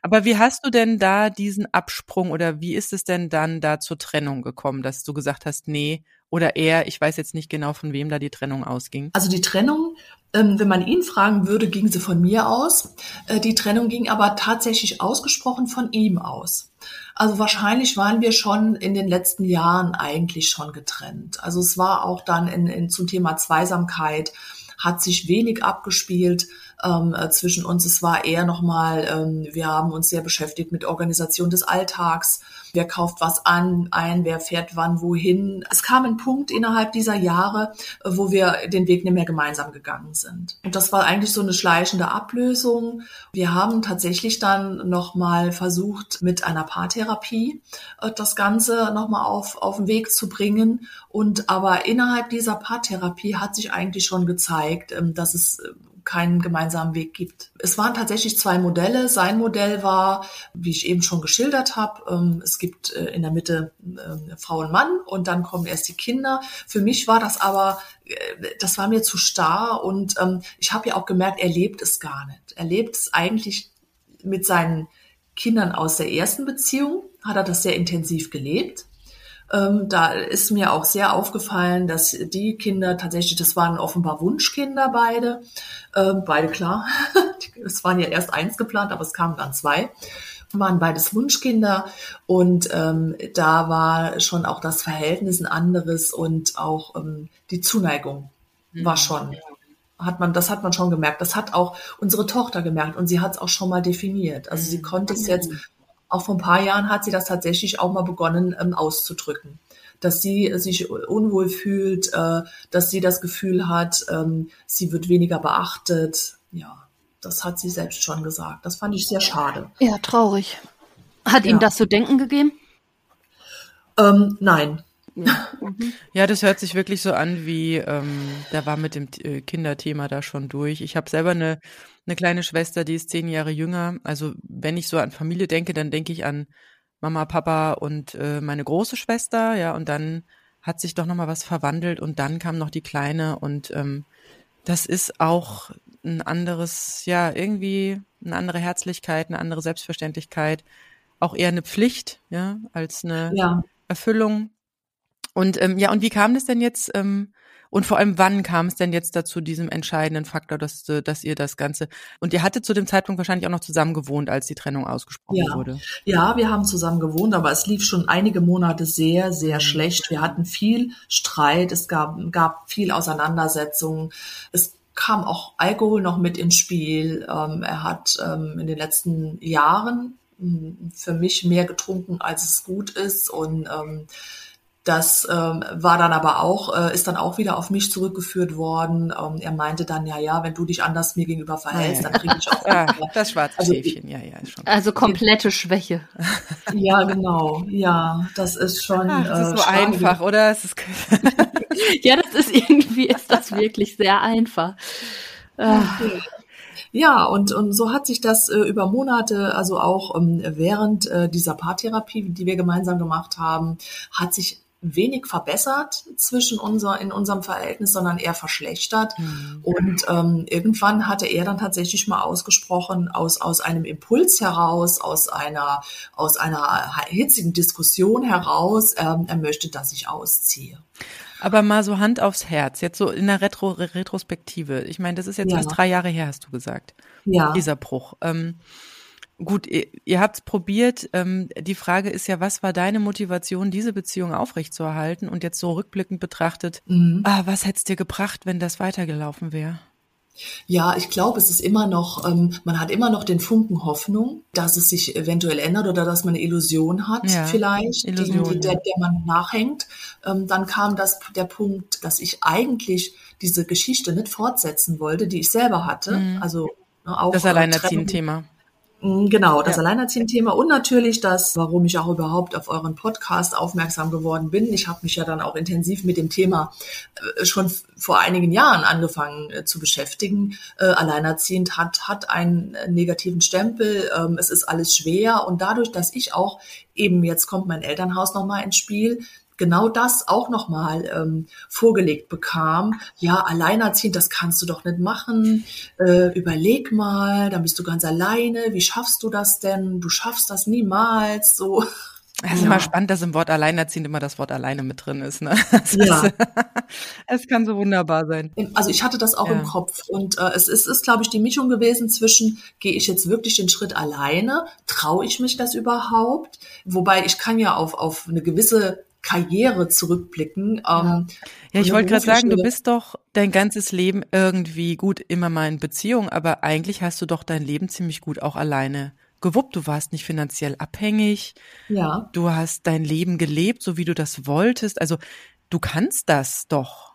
Aber wie hast du denn da diesen Absprung oder wie ist es denn dann da zur Trennung gekommen, dass du gesagt hast, nee, oder er, ich weiß jetzt nicht genau, von wem da die Trennung ausging. Also die Trennung, ähm, wenn man ihn fragen würde, ging sie von mir aus. Äh, die Trennung ging aber tatsächlich ausgesprochen von ihm aus. Also wahrscheinlich waren wir schon in den letzten Jahren eigentlich schon getrennt. Also es war auch dann in, in zum Thema Zweisamkeit hat sich wenig abgespielt ähm, äh, zwischen uns. Es war eher nochmal, ähm, wir haben uns sehr beschäftigt mit Organisation des Alltags. Wer kauft was an, ein, wer fährt wann wohin. Es kam ein Punkt innerhalb dieser Jahre, äh, wo wir den Weg nicht mehr gemeinsam gegangen sind. Und das war eigentlich so eine schleichende Ablösung. Wir haben tatsächlich dann nochmal versucht, mit einer Paartherapie äh, das Ganze nochmal auf, auf den Weg zu bringen. Und aber innerhalb dieser Paartherapie hat sich eigentlich schon gezeigt, ähm, dass es äh, keinen gemeinsamen Weg gibt. Es waren tatsächlich zwei Modelle. Sein Modell war, wie ich eben schon geschildert habe, ähm, es gibt äh, in der Mitte äh, Frau und Mann und dann kommen erst die Kinder. Für mich war das aber, äh, das war mir zu starr und ähm, ich habe ja auch gemerkt, er lebt es gar nicht. Er lebt es eigentlich mit seinen Kindern aus der ersten Beziehung, hat er das sehr intensiv gelebt. Ähm, da ist mir auch sehr aufgefallen, dass die Kinder tatsächlich, das waren offenbar Wunschkinder beide, ähm, beide klar. es waren ja erst eins geplant, aber es kamen dann zwei. Waren beides Wunschkinder. Und ähm, da war schon auch das Verhältnis ein anderes und auch ähm, die Zuneigung war mhm. schon hat man das hat man schon gemerkt. Das hat auch unsere Tochter gemerkt und sie hat es auch schon mal definiert. Also sie konnte es jetzt auch vor ein paar Jahren hat sie das tatsächlich auch mal begonnen ähm, auszudrücken. Dass sie sich unwohl fühlt, äh, dass sie das Gefühl hat, ähm, sie wird weniger beachtet. Ja, das hat sie selbst schon gesagt. Das fand ich sehr schade. Ja, traurig. Hat ja. ihm das zu denken gegeben? Ähm, nein. Ja, das hört sich wirklich so an wie, ähm, da war mit dem äh, Kinderthema da schon durch. Ich habe selber eine, eine kleine Schwester, die ist zehn Jahre jünger. Also wenn ich so an Familie denke, dann denke ich an Mama, Papa und äh, meine große Schwester, ja, und dann hat sich doch nochmal was verwandelt und dann kam noch die Kleine und ähm, das ist auch ein anderes, ja, irgendwie eine andere Herzlichkeit, eine andere Selbstverständlichkeit, auch eher eine Pflicht, ja, als eine ja. Erfüllung. Und ähm, ja, und wie kam das denn jetzt? Ähm, und vor allem, wann kam es denn jetzt dazu, diesem entscheidenden Faktor, dass, äh, dass ihr das Ganze. Und ihr hattet zu dem Zeitpunkt wahrscheinlich auch noch zusammen gewohnt, als die Trennung ausgesprochen ja. wurde. Ja, wir haben zusammen gewohnt, aber es lief schon einige Monate sehr, sehr mhm. schlecht. Wir hatten viel Streit, es gab, gab viel Auseinandersetzungen. Es kam auch Alkohol noch mit ins Spiel. Ähm, er hat ähm, in den letzten Jahren hm, für mich mehr getrunken, als es gut ist. Und ähm, das ähm, war dann aber auch, äh, ist dann auch wieder auf mich zurückgeführt worden. Ähm, er meinte dann, ja, ja, wenn du dich anders mir gegenüber verhältst, dann kriege ich auch. ja, das schwarze also, Schäfchen, ja, ja. Schon. Also komplette Schwäche. ja, genau, ja, das ist schon. Ach, das ist äh, so einfach, oder? Es ist ja, das ist irgendwie, ist das wirklich sehr einfach. Okay. Ja, und, und so hat sich das äh, über Monate, also auch ähm, während äh, dieser Paartherapie, die wir gemeinsam gemacht haben, hat sich wenig verbessert zwischen unser, in unserem Verhältnis, sondern eher verschlechtert. Mhm. Und ähm, irgendwann hatte er dann tatsächlich mal ausgesprochen, aus, aus einem Impuls heraus, aus einer, aus einer hitzigen Diskussion heraus, ähm, er möchte, dass ich ausziehe. Aber mal so Hand aufs Herz, jetzt so in der Retro Retrospektive. Ich meine, das ist jetzt ja. fast drei Jahre her, hast du gesagt. Ja. Dieser Bruch. Ähm, Gut, ihr, ihr habt es probiert. Ähm, die Frage ist ja, was war deine Motivation, diese Beziehung aufrechtzuerhalten? Und jetzt so rückblickend betrachtet, mhm. ah, was hätte es dir gebracht, wenn das weitergelaufen wäre? Ja, ich glaube, es ist immer noch, ähm, man hat immer noch den Funken Hoffnung, dass es sich eventuell ändert oder dass man eine Illusion hat, ja, vielleicht, Illusion, die, der, der man nachhängt. Ähm, dann kam das, der Punkt, dass ich eigentlich diese Geschichte nicht fortsetzen wollte, die ich selber hatte. Mhm. Also ne, auch das Alleinerziehend-Thema Mm, genau, das ja. Alleinerziehend-Thema und natürlich das, warum ich auch überhaupt auf euren Podcast aufmerksam geworden bin. Ich habe mich ja dann auch intensiv mit dem Thema äh, schon vor einigen Jahren angefangen äh, zu beschäftigen. Äh, Alleinerziehend hat, hat einen negativen Stempel, ähm, es ist alles schwer und dadurch, dass ich auch eben, jetzt kommt mein Elternhaus nochmal ins Spiel, genau das auch nochmal ähm, vorgelegt bekam. Ja, alleinerziehend, das kannst du doch nicht machen. Äh, überleg mal, dann bist du ganz alleine. Wie schaffst du das denn? Du schaffst das niemals. So. Es ist ja. immer spannend, dass im Wort alleinerziehend immer das Wort alleine mit drin ist. Ne? Das ja. Ist, es kann so wunderbar sein. Also ich hatte das auch ja. im Kopf und äh, es ist, ist glaube ich, die Mischung gewesen zwischen, gehe ich jetzt wirklich den Schritt alleine, traue ich mich das überhaupt? Wobei ich kann ja auf, auf eine gewisse Karriere zurückblicken. Ähm, ja. ja, ich wollte gerade sagen, du bist doch dein ganzes Leben irgendwie gut immer mal in Beziehung, aber eigentlich hast du doch dein Leben ziemlich gut auch alleine gewuppt. Du warst nicht finanziell abhängig. Ja. Du hast dein Leben gelebt, so wie du das wolltest. Also du kannst das doch.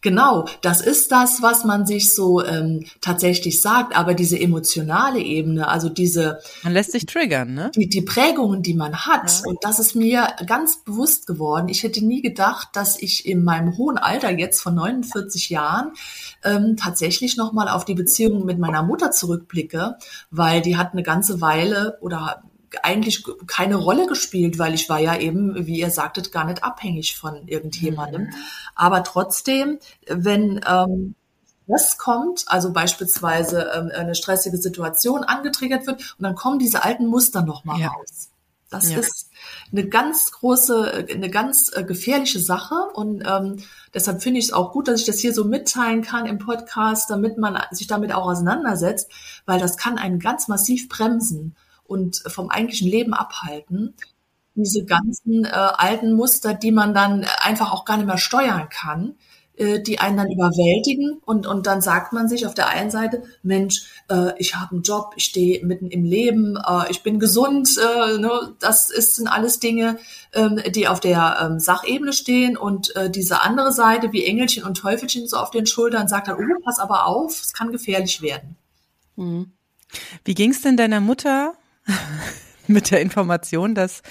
Genau, das ist das, was man sich so ähm, tatsächlich sagt, aber diese emotionale Ebene, also diese Man lässt sich triggern, ne? Die, die Prägungen, die man hat, ja. und das ist mir ganz bewusst geworden. Ich hätte nie gedacht, dass ich in meinem hohen Alter jetzt von 49 Jahren ähm, tatsächlich nochmal auf die Beziehung mit meiner Mutter zurückblicke, weil die hat eine ganze Weile oder eigentlich keine Rolle gespielt, weil ich war ja eben, wie ihr sagtet, gar nicht abhängig von irgendjemandem. Mhm. Aber trotzdem, wenn ähm, das kommt, also beispielsweise ähm, eine stressige Situation angetriggert wird und dann kommen diese alten Muster nochmal ja. raus. Das ja. ist eine ganz große, eine ganz äh, gefährliche Sache und ähm, deshalb finde ich es auch gut, dass ich das hier so mitteilen kann im Podcast, damit man sich damit auch auseinandersetzt, weil das kann einen ganz massiv bremsen und vom eigentlichen Leben abhalten. Diese ganzen äh, alten Muster, die man dann einfach auch gar nicht mehr steuern kann, äh, die einen dann überwältigen und, und dann sagt man sich auf der einen Seite, Mensch, äh, ich habe einen Job, ich stehe mitten im Leben, äh, ich bin gesund, äh, ne? das ist, sind alles Dinge, ähm, die auf der ähm, Sachebene stehen und äh, diese andere Seite wie Engelchen und Teufelchen so auf den Schultern sagt dann, oh, pass aber auf, es kann gefährlich werden. Mhm. Wie ging es denn deiner Mutter mit der Information, dass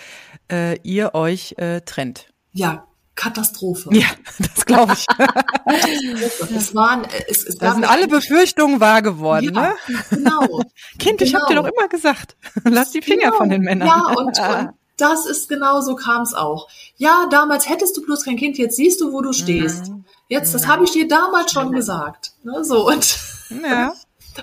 äh, ihr euch äh, trennt. Ja, Katastrophe. Ja, das glaube ich. es waren, es, es da sind alle Befürchtungen wahr geworden, ja, ne? Genau. kind, ich habe dir genau. doch immer gesagt, lass die Finger genau. von den Männern. Ja, und, und das ist genau so kam es auch. Ja, damals hättest du bloß kein Kind, jetzt siehst du, wo du stehst. Mhm. Jetzt, das habe ich dir damals schon gesagt. Ne, so und ja.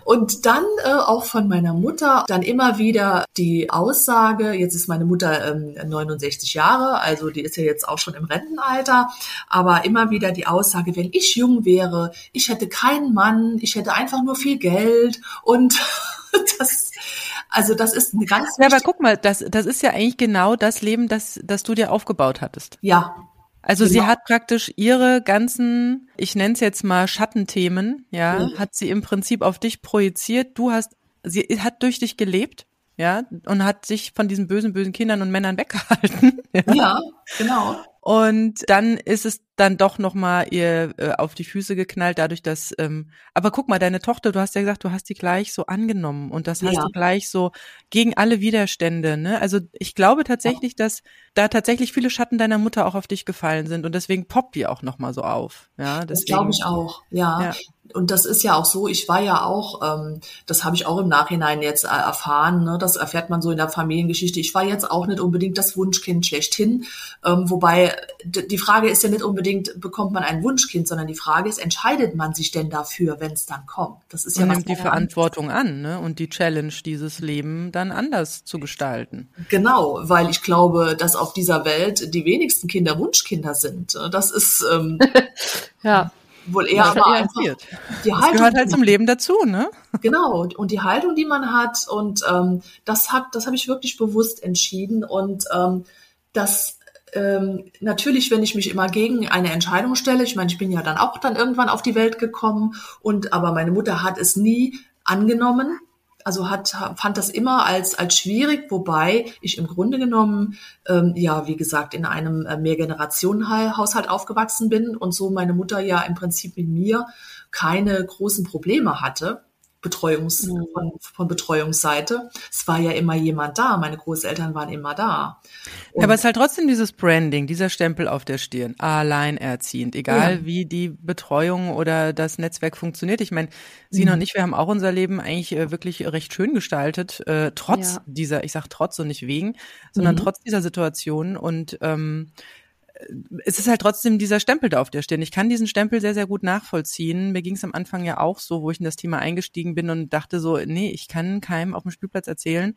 Und dann äh, auch von meiner Mutter dann immer wieder die Aussage, jetzt ist meine Mutter ähm, 69 Jahre, also die ist ja jetzt auch schon im Rentenalter, aber immer wieder die Aussage, wenn ich jung wäre, ich hätte keinen Mann, ich hätte einfach nur viel Geld und das also das ist eine ganz Ja, aber guck mal, das das ist ja eigentlich genau das Leben, das das du dir aufgebaut hattest. Ja, also genau. sie hat praktisch ihre ganzen, ich nenne es jetzt mal Schattenthemen, ja, mhm. hat sie im Prinzip auf dich projiziert. Du hast, sie hat durch dich gelebt, ja, und hat sich von diesen bösen, bösen Kindern und Männern weggehalten. Ja, ja genau. Und dann ist es dann doch noch mal ihr äh, auf die Füße geknallt, dadurch, dass. Ähm, aber guck mal, deine Tochter, du hast ja gesagt, du hast die gleich so angenommen und das hast ja. du gleich so gegen alle Widerstände. Ne? Also ich glaube tatsächlich, ja. dass da tatsächlich viele Schatten deiner Mutter auch auf dich gefallen sind und deswegen poppt die auch noch mal so auf. Ja, deswegen, das glaube ich auch. Ja. ja und das ist ja auch so, ich war ja auch, ähm, das habe ich auch im Nachhinein jetzt äh, erfahren, ne, das erfährt man so in der Familiengeschichte, ich war jetzt auch nicht unbedingt das Wunschkind schlechthin, ähm, wobei die Frage ist ja nicht unbedingt, bekommt man ein Wunschkind, sondern die Frage ist, entscheidet man sich denn dafür, wenn es dann kommt? Das ist ja man nimmt die Verantwortung an ne? und die Challenge, dieses Leben dann anders zu gestalten. Genau, weil ich glaube, dass auf dieser Welt die wenigsten Kinder Wunschkinder sind. Das ist ähm, ja wohl eher aber einfach die das Haltung. gehört halt zum Leben dazu, ne? Genau und die Haltung, die man hat und ähm, das hat, das habe ich wirklich bewusst entschieden und ähm, das ähm, natürlich, wenn ich mich immer gegen eine Entscheidung stelle, ich meine, ich bin ja dann auch dann irgendwann auf die Welt gekommen und aber meine Mutter hat es nie angenommen also hat, fand das immer als, als schwierig, wobei ich im Grunde genommen, ähm, ja, wie gesagt, in einem äh, Mehrgenerationenhaushalt aufgewachsen bin und so meine Mutter ja im Prinzip mit mir keine großen Probleme hatte. Betreuungs, mhm. von, von Betreuungsseite. Es war ja immer jemand da. Meine Großeltern waren immer da. ja, aber es ist halt trotzdem dieses Branding, dieser Stempel auf der Stirn, alleinerziehend, egal ja. wie die Betreuung oder das Netzwerk funktioniert. Ich meine, Sina mhm. und ich, wir haben auch unser Leben eigentlich äh, wirklich recht schön gestaltet, äh, trotz ja. dieser, ich sag trotz und nicht wegen, sondern mhm. trotz dieser Situation und ähm, es ist halt trotzdem dieser Stempel da auf der Stirn. Ich kann diesen Stempel sehr, sehr gut nachvollziehen. Mir ging es am Anfang ja auch so, wo ich in das Thema eingestiegen bin und dachte so, nee, ich kann keinem auf dem Spielplatz erzählen,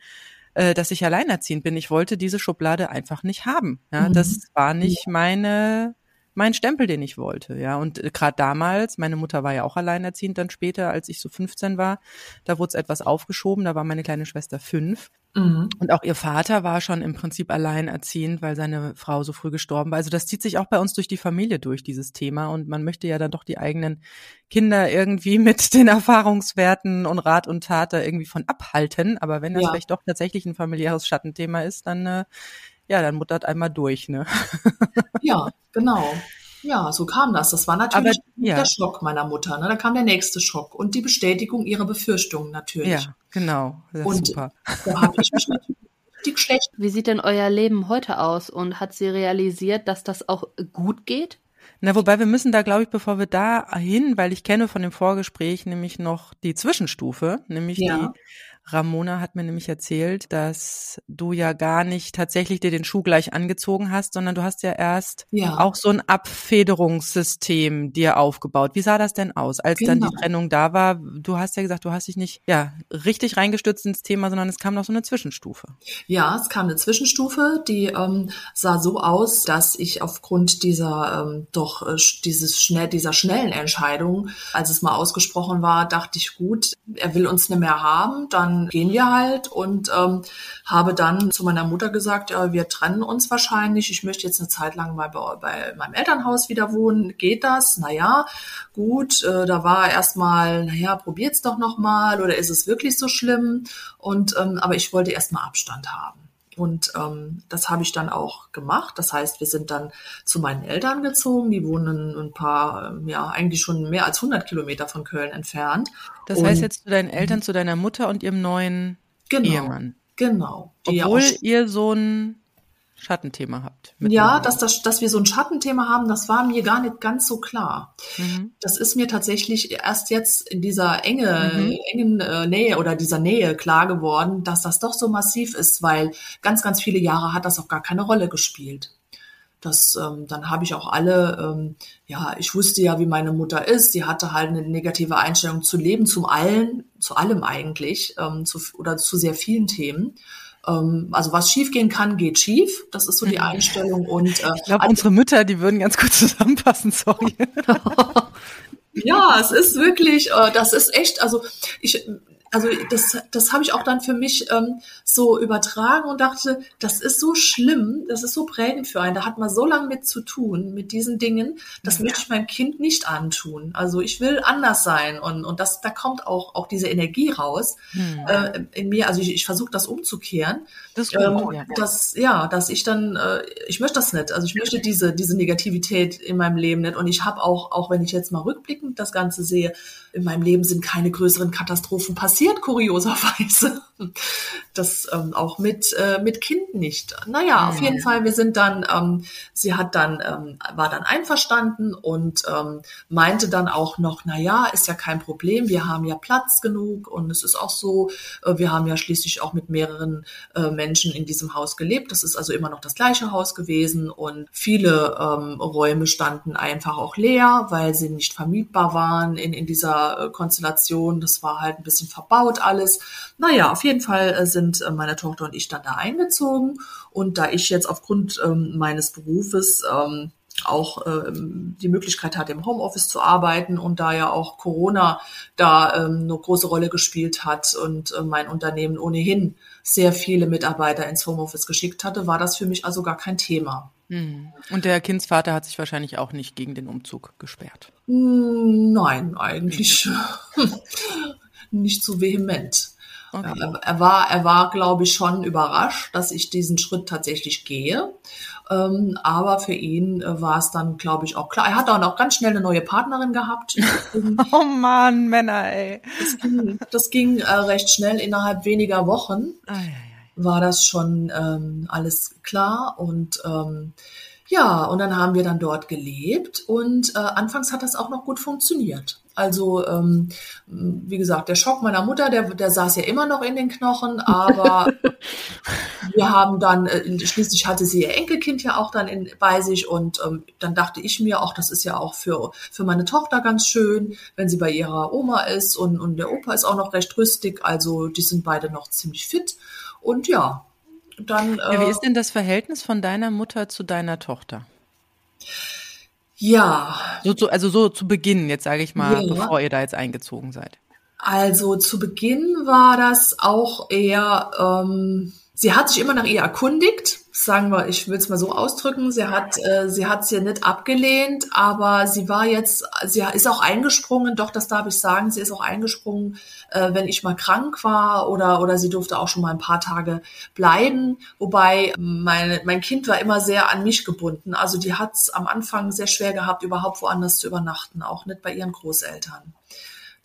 äh, dass ich alleinerziehend bin. Ich wollte diese Schublade einfach nicht haben. Ja, mhm. das war nicht meine mein Stempel, den ich wollte, ja. Und äh, gerade damals, meine Mutter war ja auch alleinerziehend dann später, als ich so 15 war, da wurde es etwas aufgeschoben, da war meine kleine Schwester fünf. Mhm. Und auch ihr Vater war schon im Prinzip alleinerziehend, weil seine Frau so früh gestorben war. Also das zieht sich auch bei uns durch die Familie durch, dieses Thema. Und man möchte ja dann doch die eigenen Kinder irgendwie mit den Erfahrungswerten und Rat und Tat da irgendwie von abhalten. Aber wenn das ja. vielleicht doch tatsächlich ein familiäres Schattenthema ist, dann äh, ja, dann muttert einmal durch, ne? Ja, genau. Ja, so kam das. Das war natürlich Aber, ja. der Schock meiner Mutter. Ne? Da kam der nächste Schock und die Bestätigung ihrer Befürchtungen natürlich. Ja, genau. und super. da habe ich mich natürlich schlecht. Wie sieht denn euer Leben heute aus? Und hat sie realisiert, dass das auch gut geht? Na, wobei wir müssen da, glaube ich, bevor wir da hin, weil ich kenne von dem Vorgespräch nämlich noch die Zwischenstufe, nämlich ja. die Ramona hat mir nämlich erzählt, dass du ja gar nicht tatsächlich dir den Schuh gleich angezogen hast, sondern du hast ja erst ja. auch so ein Abfederungssystem dir aufgebaut. Wie sah das denn aus, als genau. dann die genau. Trennung da war? Du hast ja gesagt, du hast dich nicht ja richtig reingestürzt ins Thema, sondern es kam noch so eine Zwischenstufe. Ja, es kam eine Zwischenstufe, die ähm, sah so aus, dass ich aufgrund dieser ähm, doch äh, dieses schnell dieser schnellen Entscheidung, als es mal ausgesprochen war, dachte ich gut, er will uns nicht mehr haben, dann gehen wir halt und ähm, habe dann zu meiner Mutter gesagt, ja, wir trennen uns wahrscheinlich. Ich möchte jetzt eine Zeit lang mal bei, bei meinem Elternhaus wieder wohnen. Geht das? Naja, gut. Äh, da war erstmal, naja, probiert's doch noch mal oder ist es wirklich so schlimm? Und ähm, aber ich wollte erstmal Abstand haben. Und ähm, das habe ich dann auch gemacht. Das heißt, wir sind dann zu meinen Eltern gezogen. Die wohnen ein paar, ähm, ja, eigentlich schon mehr als 100 Kilometer von Köln entfernt. Das und, heißt jetzt zu deinen Eltern, zu deiner Mutter und ihrem neuen genau, Ehemann. Genau. Obwohl ihr so ein Schattenthema habt. Ja, dass, das, dass wir so ein Schattenthema haben, das war mir gar nicht ganz so klar. Mhm. Das ist mir tatsächlich erst jetzt in dieser enge, mhm. engen äh, Nähe oder dieser Nähe klar geworden, dass das doch so massiv ist, weil ganz, ganz viele Jahre hat das auch gar keine Rolle gespielt. Das, ähm, dann habe ich auch alle, ähm, ja, ich wusste ja, wie meine Mutter ist. Sie hatte halt eine negative Einstellung zu Leben, zum allen, zu allem eigentlich, ähm, zu, oder zu sehr vielen Themen ähm, also was schiefgehen kann, geht schief. Das ist so die mhm. Einstellung. Und äh, ich glaube, unsere Mütter, die würden ganz gut zusammenpassen. Sorry. ja, es ist wirklich, äh, das ist echt. Also ich also das, das habe ich auch dann für mich ähm, so übertragen und dachte, das ist so schlimm, das ist so prägend für einen. Da hat man so lange mit zu tun, mit diesen Dingen. Das ja. möchte ich meinem Kind nicht antun. Also ich will anders sein und, und das, da kommt auch, auch diese Energie raus hm. äh, in mir. Also ich, ich versuche das umzukehren. Das ist ähm, ja. Dass, ja, dass ich dann, äh, ich möchte das nicht. Also ich möchte diese, diese Negativität in meinem Leben nicht. Und ich habe auch, auch wenn ich jetzt mal rückblickend das Ganze sehe, in meinem Leben sind keine größeren Katastrophen passiert, kurioserweise. Das ähm, auch mit, äh, mit Kind nicht. Naja, auf jeden Fall, wir sind dann, ähm, sie hat dann, ähm, war dann einverstanden und ähm, meinte dann auch noch, na ja, ist ja kein Problem, wir haben ja Platz genug und es ist auch so, äh, wir haben ja schließlich auch mit mehreren äh, Menschen in diesem Haus gelebt. Das ist also immer noch das gleiche Haus gewesen und viele ähm, Räume standen einfach auch leer, weil sie nicht vermietbar waren in, in dieser äh, Konstellation. Das war halt ein bisschen verbaut alles. Naja, auf jeden Fall äh, sind äh, meine Tochter und ich dann da eingezogen. Und da ich jetzt aufgrund ähm, meines Berufes ähm, auch ähm, die Möglichkeit hatte, im Homeoffice zu arbeiten und da ja auch Corona da ähm, eine große Rolle gespielt hat und äh, mein Unternehmen ohnehin sehr viele Mitarbeiter ins Homeoffice geschickt hatte, war das für mich also gar kein Thema. Hm. Und der Kindsvater hat sich wahrscheinlich auch nicht gegen den Umzug gesperrt. Hm, nein, eigentlich nicht so vehement. Okay. Er, er, war, er war, glaube ich, schon überrascht, dass ich diesen Schritt tatsächlich gehe. Ähm, aber für ihn äh, war es dann, glaube ich, auch klar. Er hat dann auch ganz schnell eine neue Partnerin gehabt. oh Mann, Männer, ey. Das ging, das ging äh, recht schnell innerhalb weniger Wochen. War das schon ähm, alles klar und ähm, ja, und dann haben wir dann dort gelebt und äh, anfangs hat das auch noch gut funktioniert. Also ähm, wie gesagt, der Schock meiner Mutter, der, der saß ja immer noch in den Knochen, aber wir haben dann, äh, schließlich hatte sie ihr Enkelkind ja auch dann in, bei sich und ähm, dann dachte ich mir, auch das ist ja auch für, für meine Tochter ganz schön, wenn sie bei ihrer Oma ist und, und der Opa ist auch noch recht rüstig, also die sind beide noch ziemlich fit und ja, dann. Ja, wie äh, ist denn das Verhältnis von deiner Mutter zu deiner Tochter? Ja. So zu, also so zu Beginn, jetzt sage ich mal, ja. bevor ihr da jetzt eingezogen seid. Also zu Beginn war das auch eher, ähm, sie hat sich immer nach ihr erkundigt, sagen wir, ich will es mal so ausdrücken, sie hat äh, sie hat sie nicht abgelehnt, aber sie war jetzt, sie ist auch eingesprungen, doch das darf ich sagen, sie ist auch eingesprungen, äh, wenn ich mal krank war oder oder sie durfte auch schon mal ein paar Tage bleiben, wobei meine, mein Kind war immer sehr an mich gebunden, also die hat es am Anfang sehr schwer gehabt, überhaupt woanders zu übernachten, auch nicht bei ihren Großeltern.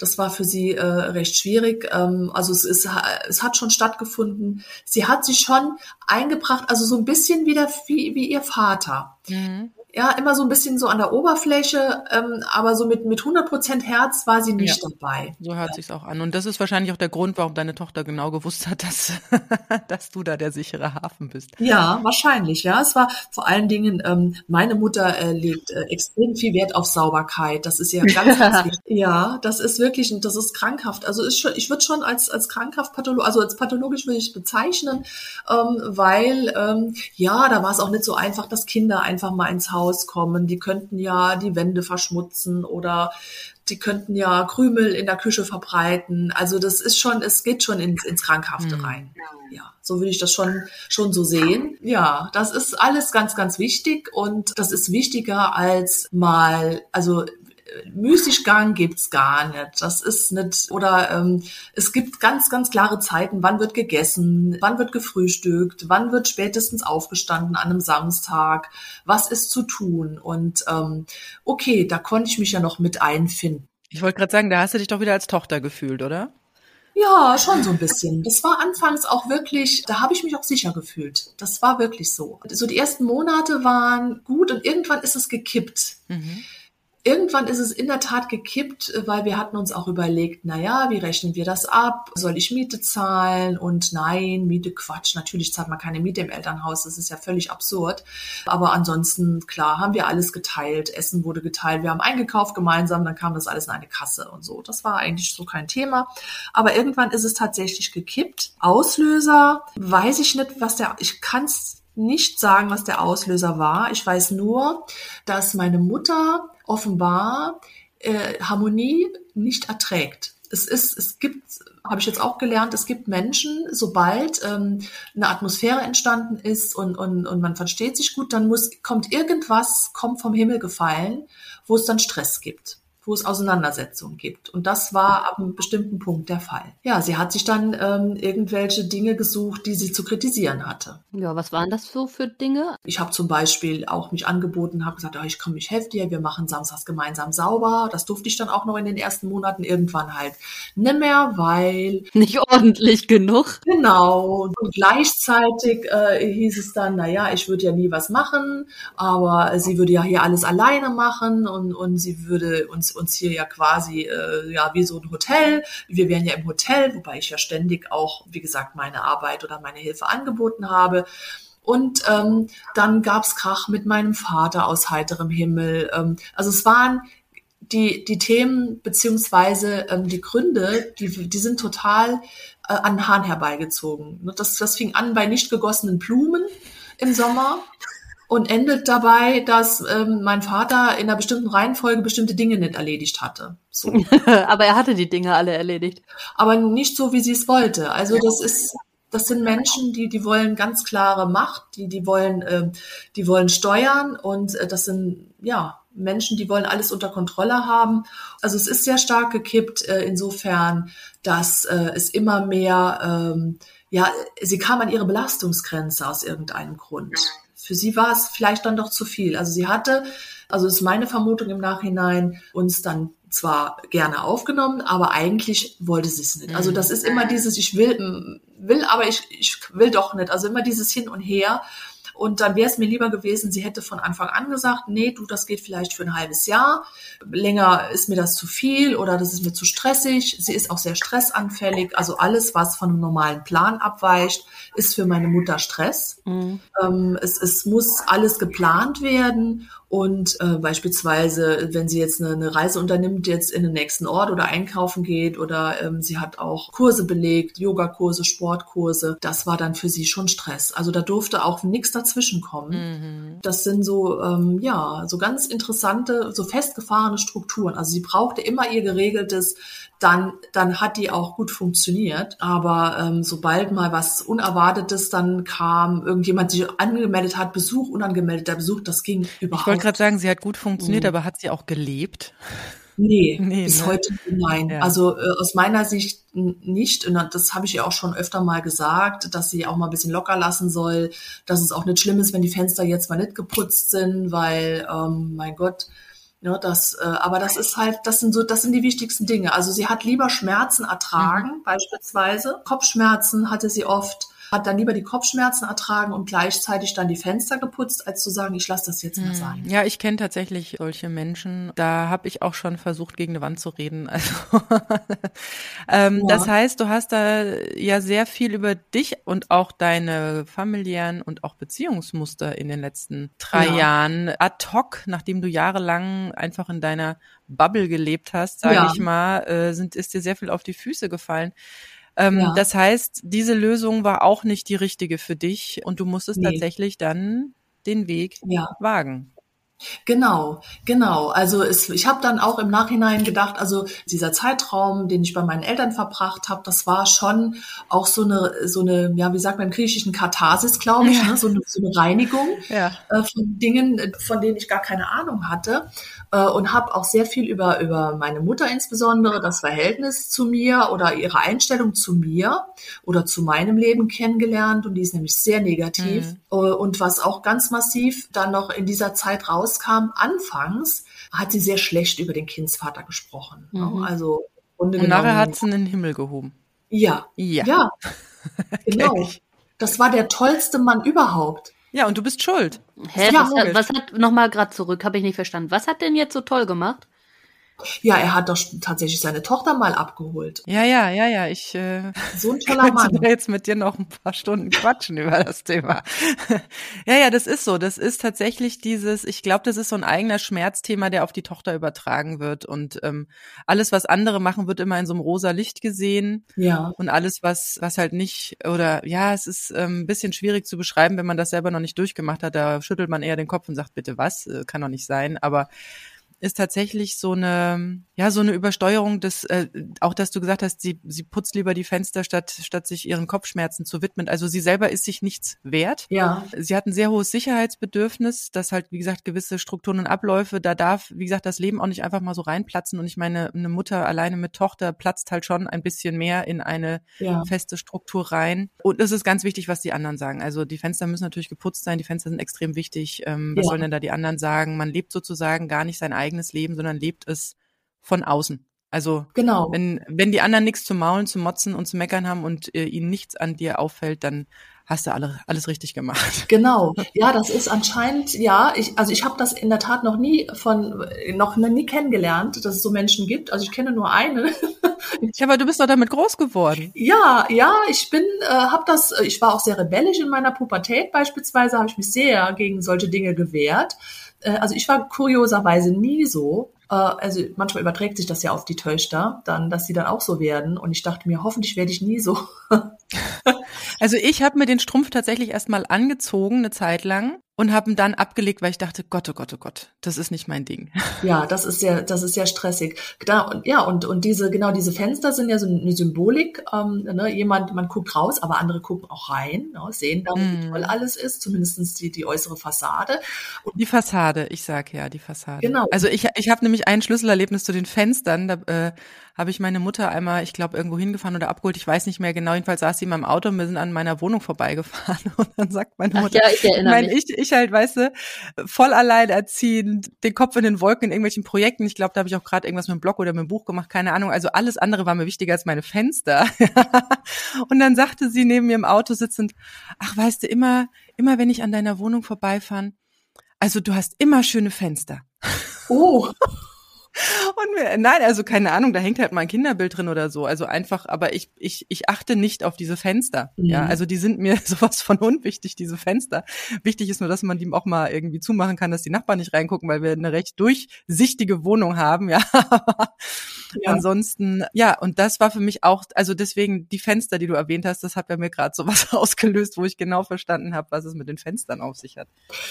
Das war für sie äh, recht schwierig. Ähm, also es, ist, es hat schon stattgefunden. Sie hat sich schon eingebracht, also so ein bisschen wieder wie, wie ihr Vater. Mhm ja, immer so ein bisschen so an der Oberfläche, ähm, aber so mit, mit 100 Prozent Herz war sie nicht ja, dabei. So hört ja. sich's auch an. Und das ist wahrscheinlich auch der Grund, warum deine Tochter genau gewusst hat, dass, dass du da der sichere Hafen bist. Ja, wahrscheinlich, ja. Es war vor allen Dingen, ähm, meine Mutter äh, legt äh, extrem viel Wert auf Sauberkeit. Das ist ja ganz, ganz wichtig. Ja, das ist wirklich, das ist krankhaft. Also ist schon, ich würde schon als, als krankhaft pathologisch, also als pathologisch würde ich bezeichnen, ähm, weil, ähm, ja, da war es auch nicht so einfach, dass Kinder einfach mal ins Haus Haus kommen, die könnten ja die Wände verschmutzen oder die könnten ja Krümel in der Küche verbreiten. Also das ist schon, es geht schon ins, ins Krankhafte mhm. rein. Ja, so würde ich das schon, schon so sehen. Ja, das ist alles ganz, ganz wichtig und das ist wichtiger als mal, also Müßiggang gibt's gar nicht. Das ist nicht, oder ähm, es gibt ganz, ganz klare Zeiten, wann wird gegessen, wann wird gefrühstückt, wann wird spätestens aufgestanden an einem Samstag, was ist zu tun. Und ähm, okay, da konnte ich mich ja noch mit einfinden. Ich wollte gerade sagen, da hast du dich doch wieder als Tochter gefühlt, oder? Ja, schon so ein bisschen. Das war anfangs auch wirklich, da habe ich mich auch sicher gefühlt. Das war wirklich so. So die ersten Monate waren gut und irgendwann ist es gekippt. Mhm. Irgendwann ist es in der Tat gekippt, weil wir hatten uns auch überlegt, na ja, wie rechnen wir das ab? Soll ich Miete zahlen? Und nein, Miete Quatsch. Natürlich zahlt man keine Miete im Elternhaus. Das ist ja völlig absurd. Aber ansonsten, klar, haben wir alles geteilt. Essen wurde geteilt. Wir haben eingekauft gemeinsam. Dann kam das alles in eine Kasse und so. Das war eigentlich so kein Thema. Aber irgendwann ist es tatsächlich gekippt. Auslöser, weiß ich nicht, was der, ich kann es nicht sagen, was der Auslöser war. Ich weiß nur, dass meine Mutter offenbar äh, Harmonie nicht erträgt. Es ist, es gibt, habe ich jetzt auch gelernt, es gibt Menschen, sobald ähm, eine Atmosphäre entstanden ist und, und, und man versteht sich gut, dann muss, kommt irgendwas, kommt vom Himmel gefallen, wo es dann Stress gibt wo es Auseinandersetzungen gibt. Und das war ab einem bestimmten Punkt der Fall. Ja, sie hat sich dann ähm, irgendwelche Dinge gesucht, die sie zu kritisieren hatte. Ja, was waren das so für Dinge? Ich habe zum Beispiel auch mich angeboten, habe gesagt, oh, ich komme, ich helfe dir, wir machen samstags gemeinsam sauber. Das durfte ich dann auch noch in den ersten Monaten irgendwann halt nicht mehr, weil... Nicht ordentlich genug. Genau. Und gleichzeitig äh, hieß es dann, na ja, ich würde ja nie was machen, aber sie würde ja hier alles alleine machen und, und sie würde uns uns, hier ja quasi äh, ja wie so ein Hotel. Wir wären ja im Hotel, wobei ich ja ständig auch, wie gesagt, meine Arbeit oder meine Hilfe angeboten habe. Und ähm, dann gab's Krach mit meinem Vater aus heiterem Himmel. Ähm, also es waren die, die Themen beziehungsweise ähm, die Gründe, die, die sind total äh, an den Hahn herbeigezogen. Das, das fing an bei nicht gegossenen Blumen im Sommer und endet dabei, dass ähm, mein Vater in einer bestimmten Reihenfolge bestimmte Dinge nicht erledigt hatte. So. Aber er hatte die Dinge alle erledigt. Aber nicht so, wie sie es wollte. Also das ist, das sind Menschen, die, die wollen ganz klare Macht, die, die wollen, äh, die wollen steuern und äh, das sind, ja, Menschen, die wollen alles unter Kontrolle haben. Also es ist sehr stark gekippt äh, insofern, dass äh, es immer mehr, ähm, ja, sie kam an ihre Belastungsgrenze aus irgendeinem Grund. Für sie war es vielleicht dann doch zu viel. Also sie hatte, also ist meine Vermutung im Nachhinein, uns dann zwar gerne aufgenommen, aber eigentlich wollte sie es nicht. Also das ist immer dieses, ich will, will, aber ich, ich will doch nicht. Also immer dieses Hin und Her. Und dann wäre es mir lieber gewesen, sie hätte von Anfang an gesagt, nee, du, das geht vielleicht für ein halbes Jahr. Länger ist mir das zu viel oder das ist mir zu stressig. Sie ist auch sehr stressanfällig. Also alles, was von einem normalen Plan abweicht, ist für meine Mutter Stress. Mhm. Ähm, es, es muss alles geplant werden. Und äh, beispielsweise, wenn sie jetzt eine, eine Reise unternimmt, jetzt in den nächsten Ort oder einkaufen geht oder ähm, sie hat auch Kurse belegt, Yogakurse, Sportkurse, das war dann für sie schon Stress. Also da durfte auch nichts dazwischen kommen. Mhm. Das sind so, ähm, ja, so ganz interessante, so festgefahrene Strukturen. Also sie brauchte immer ihr geregeltes dann, dann hat die auch gut funktioniert. Aber ähm, sobald mal was Unerwartetes dann kam, irgendjemand sich angemeldet hat, Besuch, unangemeldeter Besuch, das ging überhaupt. Ich wollte gerade sagen, sie hat gut funktioniert, mhm. aber hat sie auch gelebt? Nee, nee bis ne? heute nein. Ja. Also äh, aus meiner Sicht nicht. Und das habe ich ihr auch schon öfter mal gesagt, dass sie auch mal ein bisschen locker lassen soll, dass es auch nicht schlimm ist, wenn die Fenster jetzt mal nicht geputzt sind, weil, ähm, mein Gott, ja, das, äh, aber das ist halt, das sind so, das sind die wichtigsten Dinge. Also sie hat lieber Schmerzen ertragen, mhm. beispielsweise. Kopfschmerzen hatte sie oft hat dann lieber die Kopfschmerzen ertragen und gleichzeitig dann die Fenster geputzt, als zu sagen, ich lasse das jetzt mal hm. sein. Ja, ich kenne tatsächlich solche Menschen. Da habe ich auch schon versucht, gegen eine Wand zu reden. Also ähm, ja. das heißt, du hast da ja sehr viel über dich und auch deine familiären und auch Beziehungsmuster in den letzten drei ja. Jahren ad hoc, nachdem du jahrelang einfach in deiner Bubble gelebt hast, sage ja. ich mal, äh, sind ist dir sehr viel auf die Füße gefallen. Ähm, ja. Das heißt, diese Lösung war auch nicht die richtige für dich und du musstest nee. tatsächlich dann den Weg ja. wagen. Genau, genau. Also es, ich habe dann auch im Nachhinein gedacht, also dieser Zeitraum, den ich bei meinen Eltern verbracht habe, das war schon auch so eine, so eine, ja, wie sagt man im griechischen Katharsis, glaube ich, ja. ne? so, eine, so eine Reinigung ja. äh, von Dingen, von denen ich gar keine Ahnung hatte äh, und habe auch sehr viel über, über meine Mutter insbesondere, das Verhältnis zu mir oder ihre Einstellung zu mir oder zu meinem Leben kennengelernt und die ist nämlich sehr negativ. Mhm. Äh, und was auch ganz massiv dann noch in dieser Zeit rauskam, anfangs hat sie sehr schlecht über den Kindsvater gesprochen. Ne? Mhm. Also und nachher hat sie in den Himmel gehoben. Ja, ja, ja genau. Das war der tollste Mann überhaupt. Ja, und du bist schuld. Hä, ja, was, hat, was hat, nochmal gerade zurück, habe ich nicht verstanden. Was hat denn jetzt so toll gemacht? Ja, er hat doch tatsächlich seine Tochter mal abgeholt. Ja, ja, ja, ja. Ich äh, so ein toller Mann. jetzt mit dir noch ein paar Stunden quatschen über das Thema. ja, ja, das ist so. Das ist tatsächlich dieses. Ich glaube, das ist so ein eigener Schmerzthema, der auf die Tochter übertragen wird und ähm, alles, was andere machen, wird immer in so einem rosa Licht gesehen. Ja. Und alles, was was halt nicht oder ja, es ist ähm, ein bisschen schwierig zu beschreiben, wenn man das selber noch nicht durchgemacht hat. Da schüttelt man eher den Kopf und sagt, bitte was? Äh, kann doch nicht sein. Aber ist tatsächlich so eine, ja, so eine Übersteuerung des, äh, auch dass du gesagt hast, sie, sie putzt lieber die Fenster, statt, statt sich ihren Kopfschmerzen zu widmen. Also sie selber ist sich nichts wert. Ja. Sie hat ein sehr hohes Sicherheitsbedürfnis, dass halt, wie gesagt, gewisse Strukturen und Abläufe, da darf, wie gesagt, das Leben auch nicht einfach mal so reinplatzen. Und ich meine, eine Mutter alleine mit Tochter platzt halt schon ein bisschen mehr in eine ja. feste Struktur rein. Und es ist ganz wichtig, was die anderen sagen. Also die Fenster müssen natürlich geputzt sein, die Fenster sind extrem wichtig. Ähm, was ja. sollen denn da die anderen sagen? Man lebt sozusagen gar nicht sein eigenes eigenes Leben, sondern lebt es von außen. Also genau. wenn, wenn die anderen nichts zu maulen, zu motzen und zu meckern haben und äh, ihnen nichts an dir auffällt, dann hast du alle, alles richtig gemacht. Genau. Ja, das ist anscheinend, ja, ich, also ich habe das in der Tat noch nie von, noch nie kennengelernt, dass es so Menschen gibt. Also ich kenne nur eine. Ja, aber du bist doch damit groß geworden. Ja, ja, ich bin, äh, habe das, ich war auch sehr rebellisch in meiner Pubertät beispielsweise, habe ich mich sehr gegen solche Dinge gewehrt. Äh, also ich war kurioserweise nie so. Äh, also manchmal überträgt sich das ja auf die Töchter, dann, dass sie dann auch so werden. Und ich dachte mir, hoffentlich werde ich nie so. also ich habe mir den Strumpf tatsächlich erstmal angezogen, eine Zeit lang. Und haben dann abgelegt, weil ich dachte, Gott, oh Gott, oh Gott, das ist nicht mein Ding. Ja, das ist sehr, das ist sehr stressig. Genau, und, ja, und, und diese, genau, diese Fenster sind ja so eine Symbolik. Ähm, ne? Jemand, man guckt raus, aber andere gucken auch rein, ne? sehen dann, mm. wie mhm. toll alles ist, zumindestens die, die äußere Fassade. Und die Fassade, ich sag ja, die Fassade. Genau. Also ich, ich habe nämlich ein Schlüsselerlebnis zu den Fenstern. Da äh, habe ich meine Mutter einmal, ich glaube, irgendwo hingefahren oder abgeholt. Ich weiß nicht mehr genau. Jedenfalls saß sie in meinem Auto und wir sind an meiner Wohnung vorbeigefahren. Und dann sagt meine Mutter, Ach ja, ich, ich meine, ich, ich halt, weißt du, voll alleinerziehend, den Kopf in den Wolken in irgendwelchen Projekten. Ich glaube, da habe ich auch gerade irgendwas mit dem Blog oder mit dem Buch gemacht, keine Ahnung. Also alles andere war mir wichtiger als meine Fenster. und dann sagte sie neben mir im Auto sitzend, ach, weißt du, immer, immer wenn ich an deiner Wohnung vorbeifahre, also du hast immer schöne Fenster. Oh. Und nein, also keine Ahnung, da hängt halt mal ein Kinderbild drin oder so. Also einfach, aber ich, ich, ich achte nicht auf diese Fenster. Mhm. Ja, also die sind mir sowas von unwichtig, diese Fenster. Wichtig ist nur, dass man die auch mal irgendwie zumachen kann, dass die Nachbarn nicht reingucken, weil wir eine recht durchsichtige Wohnung haben, ja. ja. Ansonsten, ja, und das war für mich auch, also deswegen die Fenster, die du erwähnt hast, das hat bei mir gerade sowas ausgelöst, wo ich genau verstanden habe, was es mit den Fenstern auf sich hat.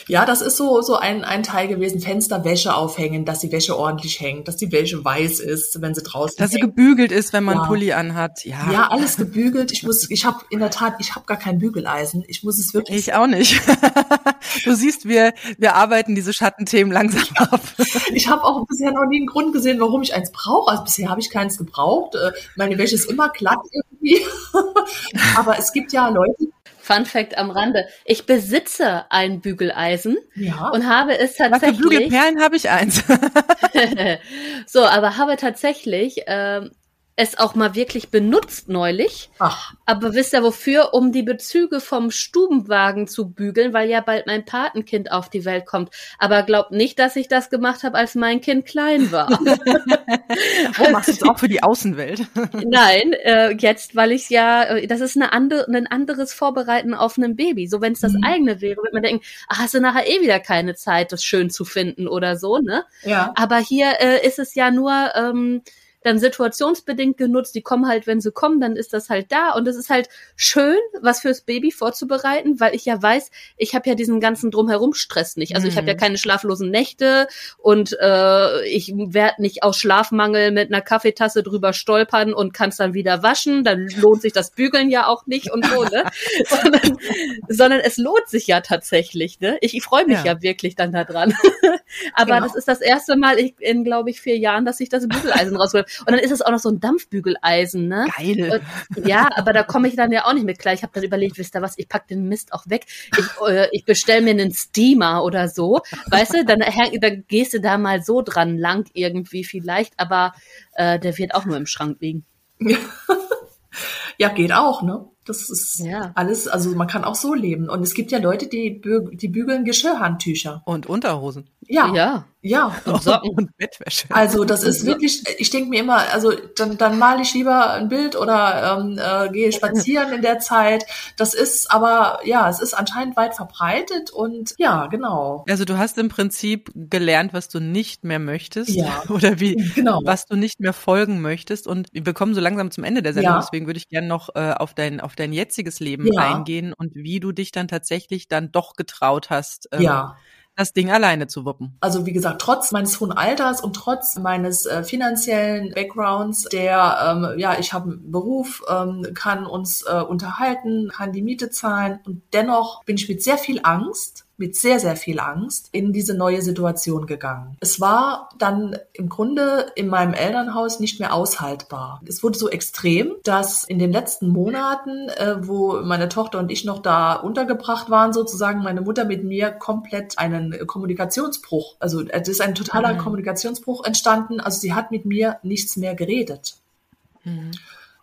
Ja, das ist so, so ein, ein Teil gewesen, Fensterwäsche aufhängen, dass die Wäsche ordentlich hängt, dass die Wäsche weiß ist, wenn sie draußen Dass hängt. sie gebügelt ist, wenn man ja. Pulli anhat. Ja. ja, alles gebügelt. Ich muss, ich habe in der Tat, ich habe gar kein Bügeleisen. Ich muss es wirklich. Ich auch nicht. du siehst, wir, wir arbeiten diese Schattenthemen langsam ab. ich habe auch bisher noch nie einen Grund gesehen, warum ich eins brauche. Also bisher habe ich keins gebraucht. Äh, meine Wäsche ist immer glatt irgendwie. Aber es gibt ja Leute, Fun Fact am Rande. Ich besitze ein Bügeleisen ja. und habe es tatsächlich. Was für Bügelperlen habe ich eins. so, aber habe tatsächlich ähm, es auch mal wirklich benutzt neulich. Ach. Aber wisst ihr wofür? Um die Bezüge vom Stubenwagen zu bügeln, weil ja bald mein Patenkind auf die Welt kommt. Aber glaubt nicht, dass ich das gemacht habe, als mein Kind klein war. oh, machst du es auch für die Außenwelt? Nein, äh, jetzt, weil ich ja, äh, das ist eine andere, ein anderes Vorbereiten auf ein Baby. So, wenn es das mhm. eigene wäre, wird man denken, ach, hast du nachher eh wieder keine Zeit, das schön zu finden oder so, ne? Ja. Aber hier äh, ist es ja nur, ähm, dann situationsbedingt genutzt. Die kommen halt, wenn sie kommen, dann ist das halt da. Und es ist halt schön, was fürs Baby vorzubereiten, weil ich ja weiß, ich habe ja diesen ganzen drumherum Stress nicht. Also mhm. ich habe ja keine schlaflosen Nächte und äh, ich werde nicht aus Schlafmangel mit einer Kaffeetasse drüber stolpern und kann es dann wieder waschen. Dann lohnt sich das Bügeln ja auch nicht und so, ne? sondern, sondern es lohnt sich ja tatsächlich, ne? Ich, ich freue mich ja. ja. wirklich dann da dran. Aber genau. das ist das erste Mal in, glaube ich, vier Jahren, dass ich das Bügeleisen rausgeholt und dann ist es auch noch so ein Dampfbügeleisen, ne? Geil. Und, ja, aber da komme ich dann ja auch nicht mit klar. Ich habe dann überlegt, wisst ihr was, ich pack den Mist auch weg. Ich, äh, ich bestell mir einen Steamer oder so. Weißt du, dann, dann gehst du da mal so dran lang irgendwie vielleicht, aber äh, der wird auch nur im Schrank liegen. Ja, geht auch, ne? Das ist ja. alles, also man kann auch so leben. Und es gibt ja Leute, die, bü die bügeln Geschirrhandtücher. Und Unterhosen. Ja. Ja. Ja. Und Socken und Bettwäsche. Also das ist wirklich, ich denke mir immer, also dann, dann male ich lieber ein Bild oder ähm, äh, gehe spazieren in der Zeit. Das ist aber, ja, es ist anscheinend weit verbreitet und ja, genau. Also du hast im Prinzip gelernt, was du nicht mehr möchtest. Ja. Oder wie, genau. was du nicht mehr folgen möchtest. Und wir kommen so langsam zum Ende der Sendung, ja. deswegen würde ich gerne noch äh, auf dein, auf dein jetziges Leben ja. eingehen und wie du dich dann tatsächlich dann doch getraut hast. Ähm, ja das Ding alleine zu wuppen. Also wie gesagt, trotz meines hohen Alters und trotz meines äh, finanziellen Backgrounds, der, ähm, ja, ich habe einen Beruf, ähm, kann uns äh, unterhalten, kann die Miete zahlen und dennoch bin ich mit sehr viel Angst mit sehr, sehr viel Angst in diese neue Situation gegangen. Es war dann im Grunde in meinem Elternhaus nicht mehr aushaltbar. Es wurde so extrem, dass in den letzten Monaten, äh, wo meine Tochter und ich noch da untergebracht waren, sozusagen meine Mutter mit mir komplett einen Kommunikationsbruch, also es ist ein totaler mhm. Kommunikationsbruch entstanden. Also sie hat mit mir nichts mehr geredet. Mhm.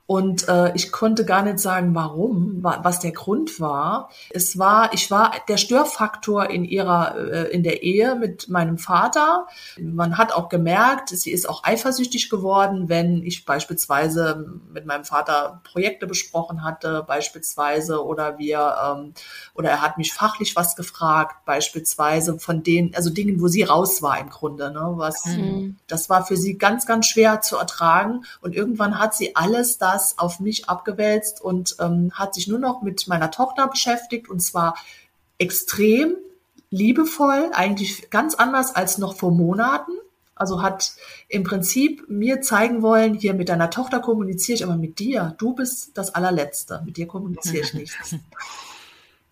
Und äh, ich konnte gar nicht sagen, warum, was der Grund war. Es war, ich war der Störfaktor in ihrer, äh, in der Ehe mit meinem Vater. Man hat auch gemerkt, sie ist auch eifersüchtig geworden, wenn ich beispielsweise mit meinem Vater Projekte besprochen hatte, beispielsweise, oder wir, ähm, oder er hat mich fachlich was gefragt, beispielsweise von denen, also Dingen, wo sie raus war im Grunde, ne, was, mhm. das war für sie ganz, ganz schwer zu ertragen. Und irgendwann hat sie alles da das auf mich abgewälzt und ähm, hat sich nur noch mit meiner Tochter beschäftigt und zwar extrem liebevoll, eigentlich ganz anders als noch vor Monaten. Also hat im Prinzip mir zeigen wollen, hier mit deiner Tochter kommuniziere ich, aber mit dir, du bist das allerletzte, mit dir kommuniziere ich nichts.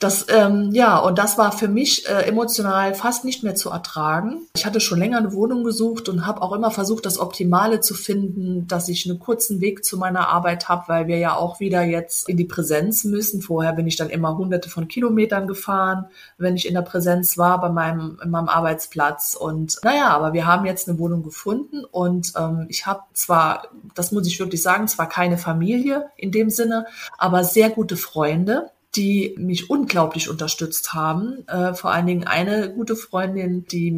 Das, ähm, ja, und das war für mich äh, emotional fast nicht mehr zu ertragen. Ich hatte schon länger eine Wohnung gesucht und habe auch immer versucht, das Optimale zu finden, dass ich einen kurzen Weg zu meiner Arbeit habe, weil wir ja auch wieder jetzt in die Präsenz müssen. Vorher bin ich dann immer hunderte von Kilometern gefahren, wenn ich in der Präsenz war bei meinem, in meinem Arbeitsplatz. Und naja, aber wir haben jetzt eine Wohnung gefunden und ähm, ich habe zwar, das muss ich wirklich sagen, zwar keine Familie in dem Sinne, aber sehr gute Freunde die mich unglaublich unterstützt haben. Äh, vor allen Dingen eine gute Freundin, die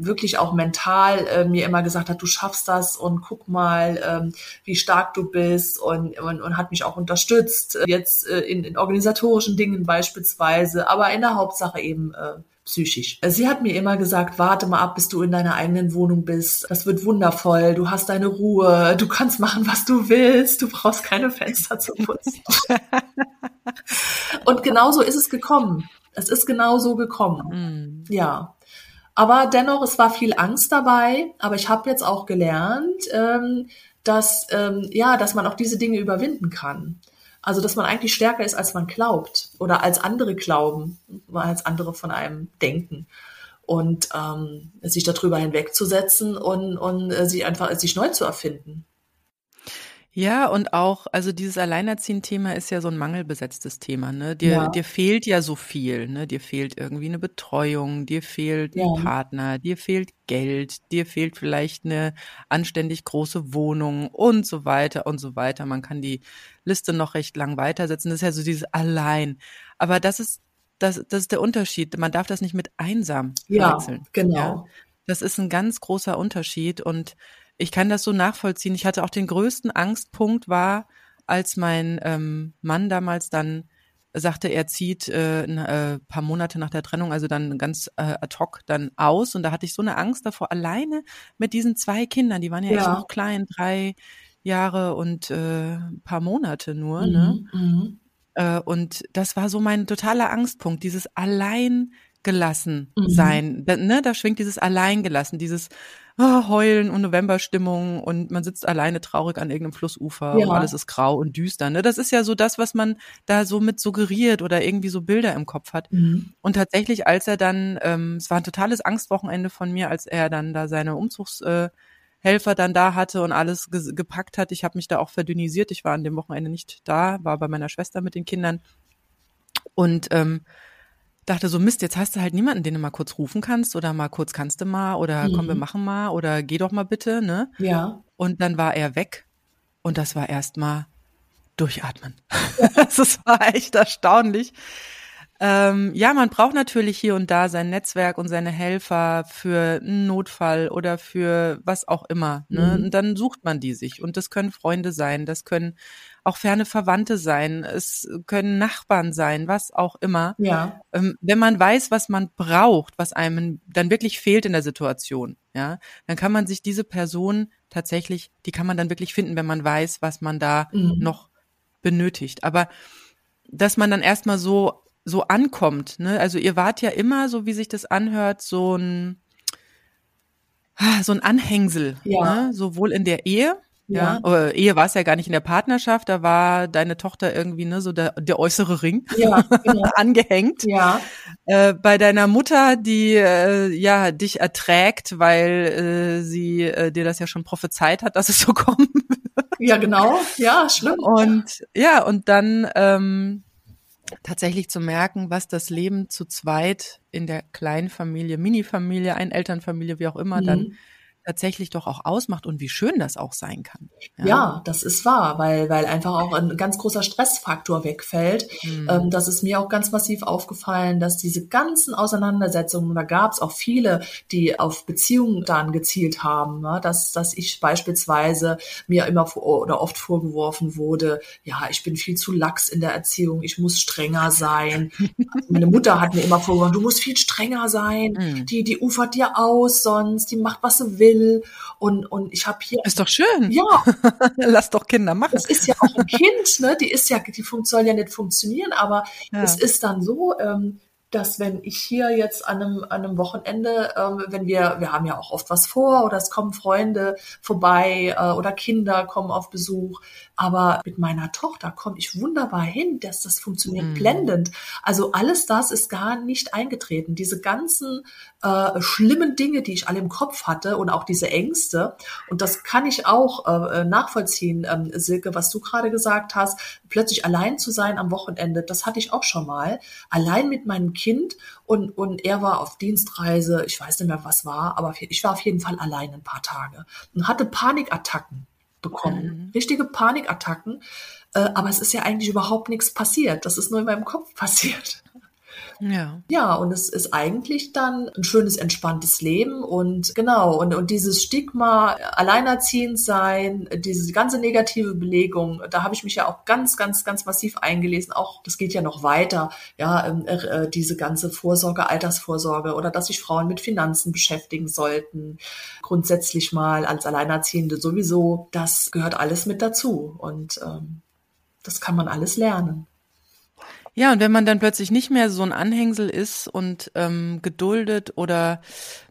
wirklich auch mental äh, mir immer gesagt hat, du schaffst das und guck mal, ähm, wie stark du bist und, und, und hat mich auch unterstützt. Jetzt äh, in, in organisatorischen Dingen beispielsweise, aber in der Hauptsache eben äh, psychisch. Sie hat mir immer gesagt, warte mal ab, bis du in deiner eigenen Wohnung bist. Das wird wundervoll. Du hast deine Ruhe. Du kannst machen, was du willst. Du brauchst keine Fenster zu putzen. Und genauso ist es gekommen. Es ist genau so gekommen. Mm. Ja. Aber dennoch, es war viel Angst dabei. Aber ich habe jetzt auch gelernt, ähm, dass ähm, ja, dass man auch diese Dinge überwinden kann. Also, dass man eigentlich stärker ist, als man glaubt oder als andere glauben, als andere von einem denken. Und ähm, sich darüber hinwegzusetzen und, und äh, sich einfach sich neu zu erfinden. Ja, und auch, also dieses Alleinerziehen-Thema ist ja so ein mangelbesetztes Thema, ne? Dir, ja. dir fehlt ja so viel, ne? Dir fehlt irgendwie eine Betreuung, dir fehlt ja. ein Partner, dir fehlt Geld, dir fehlt vielleicht eine anständig große Wohnung und so weiter und so weiter. Man kann die Liste noch recht lang weitersetzen. Das ist ja so dieses Allein. Aber das ist, das, das ist der Unterschied. Man darf das nicht mit einsam verwechseln. Ja, genau. Ja? Das ist ein ganz großer Unterschied und ich kann das so nachvollziehen. Ich hatte auch den größten Angstpunkt war, als mein ähm, Mann damals dann sagte, er zieht äh, ein äh, paar Monate nach der Trennung, also dann ganz äh, ad hoc dann aus. Und da hatte ich so eine Angst davor, alleine mit diesen zwei Kindern, die waren ja, ja. echt noch klein, drei Jahre und äh, paar Monate nur. Ne? Mhm, ne? Mhm. Äh, und das war so mein totaler Angstpunkt, dieses allein gelassen mhm. sein. Da, ne, da schwingt dieses Alleingelassen, dieses oh, Heulen und Novemberstimmung und man sitzt alleine traurig an irgendeinem Flussufer ja. und alles ist grau und düster. Ne? Das ist ja so das, was man da so mit suggeriert oder irgendwie so Bilder im Kopf hat. Mhm. Und tatsächlich, als er dann, ähm, es war ein totales Angstwochenende von mir, als er dann da seine Umzugs äh, Helfer dann da hatte und alles ge gepackt hat. Ich habe mich da auch verdünnisiert. Ich war an dem Wochenende nicht da, war bei meiner Schwester mit den Kindern. Und ähm, dachte so, Mist, jetzt hast du halt niemanden, den du mal kurz rufen kannst oder mal kurz kannst du mal oder mhm. komm, wir machen mal oder geh doch mal bitte, ne? Ja. Und dann war er weg und das war erstmal durchatmen. das war echt erstaunlich. Ähm, ja, man braucht natürlich hier und da sein Netzwerk und seine Helfer für einen Notfall oder für was auch immer. Ne? Mhm. Und dann sucht man die sich. Und das können Freunde sein, das können auch ferne Verwandte sein, es können Nachbarn sein, was auch immer. Ja. Ähm, wenn man weiß, was man braucht, was einem dann wirklich fehlt in der Situation, ja, dann kann man sich diese Person tatsächlich, die kann man dann wirklich finden, wenn man weiß, was man da mhm. noch benötigt. Aber dass man dann erstmal so so ankommt, ne? Also ihr wart ja immer, so wie sich das anhört, so ein so ein Anhängsel, ja. ne? sowohl in der Ehe ja, ja. Ehe war es ja gar nicht in der Partnerschaft, da war deine Tochter irgendwie ne so der, der äußere Ring ja, genau. angehängt. Ja. Äh, bei deiner Mutter, die äh, ja dich erträgt, weil äh, sie äh, dir das ja schon prophezeit hat, dass es so kommen wird. Ja, genau. Ja, schlimm. Und ja, und dann ähm, tatsächlich zu merken, was das Leben zu zweit in der kleinen Familie, Mini-Familie, Einelternfamilie, wie auch immer, mhm. dann tatsächlich doch auch ausmacht und wie schön das auch sein kann. Ja, ja das ist wahr, weil, weil einfach auch ein ganz großer Stressfaktor wegfällt. Mhm. Ähm, das ist mir auch ganz massiv aufgefallen, dass diese ganzen Auseinandersetzungen, da gab es auch viele, die auf Beziehungen dann gezielt haben, ne? dass, dass ich beispielsweise mir immer vor, oder oft vorgeworfen wurde, ja, ich bin viel zu lax in der Erziehung, ich muss strenger sein. Also meine Mutter hat mir immer vorgeworfen, du musst viel strenger sein, mhm. die, die ufert dir aus sonst, die macht, was sie will will. Und, und ich habe hier. Ist doch schön. Ja. Lass doch Kinder machen. Das ist ja auch ein Kind, ne? Die ist ja, die soll ja nicht funktionieren, aber ja. es ist dann so, ähm, dass wenn ich hier jetzt an einem, an einem Wochenende, ähm, wenn wir, wir haben ja auch oft was vor oder es kommen Freunde vorbei äh, oder Kinder kommen auf Besuch, aber mit meiner Tochter komme ich wunderbar hin, dass das funktioniert mhm. blendend. Also alles das ist gar nicht eingetreten. Diese ganzen äh, schlimmen Dinge, die ich alle im Kopf hatte und auch diese Ängste. Und das kann ich auch äh, nachvollziehen, ähm, Silke, was du gerade gesagt hast. Plötzlich allein zu sein am Wochenende, das hatte ich auch schon mal. Allein mit meinem Kind und, und er war auf Dienstreise. Ich weiß nicht mehr, was war, aber ich war auf jeden Fall allein ein paar Tage und hatte Panikattacken bekommen. Mhm. Richtige Panikattacken. Äh, aber es ist ja eigentlich überhaupt nichts passiert. Das ist nur in meinem Kopf passiert. Ja. Ja, und es ist eigentlich dann ein schönes, entspanntes Leben und genau, und, und dieses Stigma, alleinerziehend sein, diese ganze negative Belegung, da habe ich mich ja auch ganz, ganz, ganz massiv eingelesen. Auch, das geht ja noch weiter, ja, ähm, äh, äh, diese ganze Vorsorge, Altersvorsorge oder dass sich Frauen mit Finanzen beschäftigen sollten. Grundsätzlich mal als Alleinerziehende sowieso, das gehört alles mit dazu und ähm, das kann man alles lernen. Ja, und wenn man dann plötzlich nicht mehr so ein Anhängsel ist und ähm, geduldet oder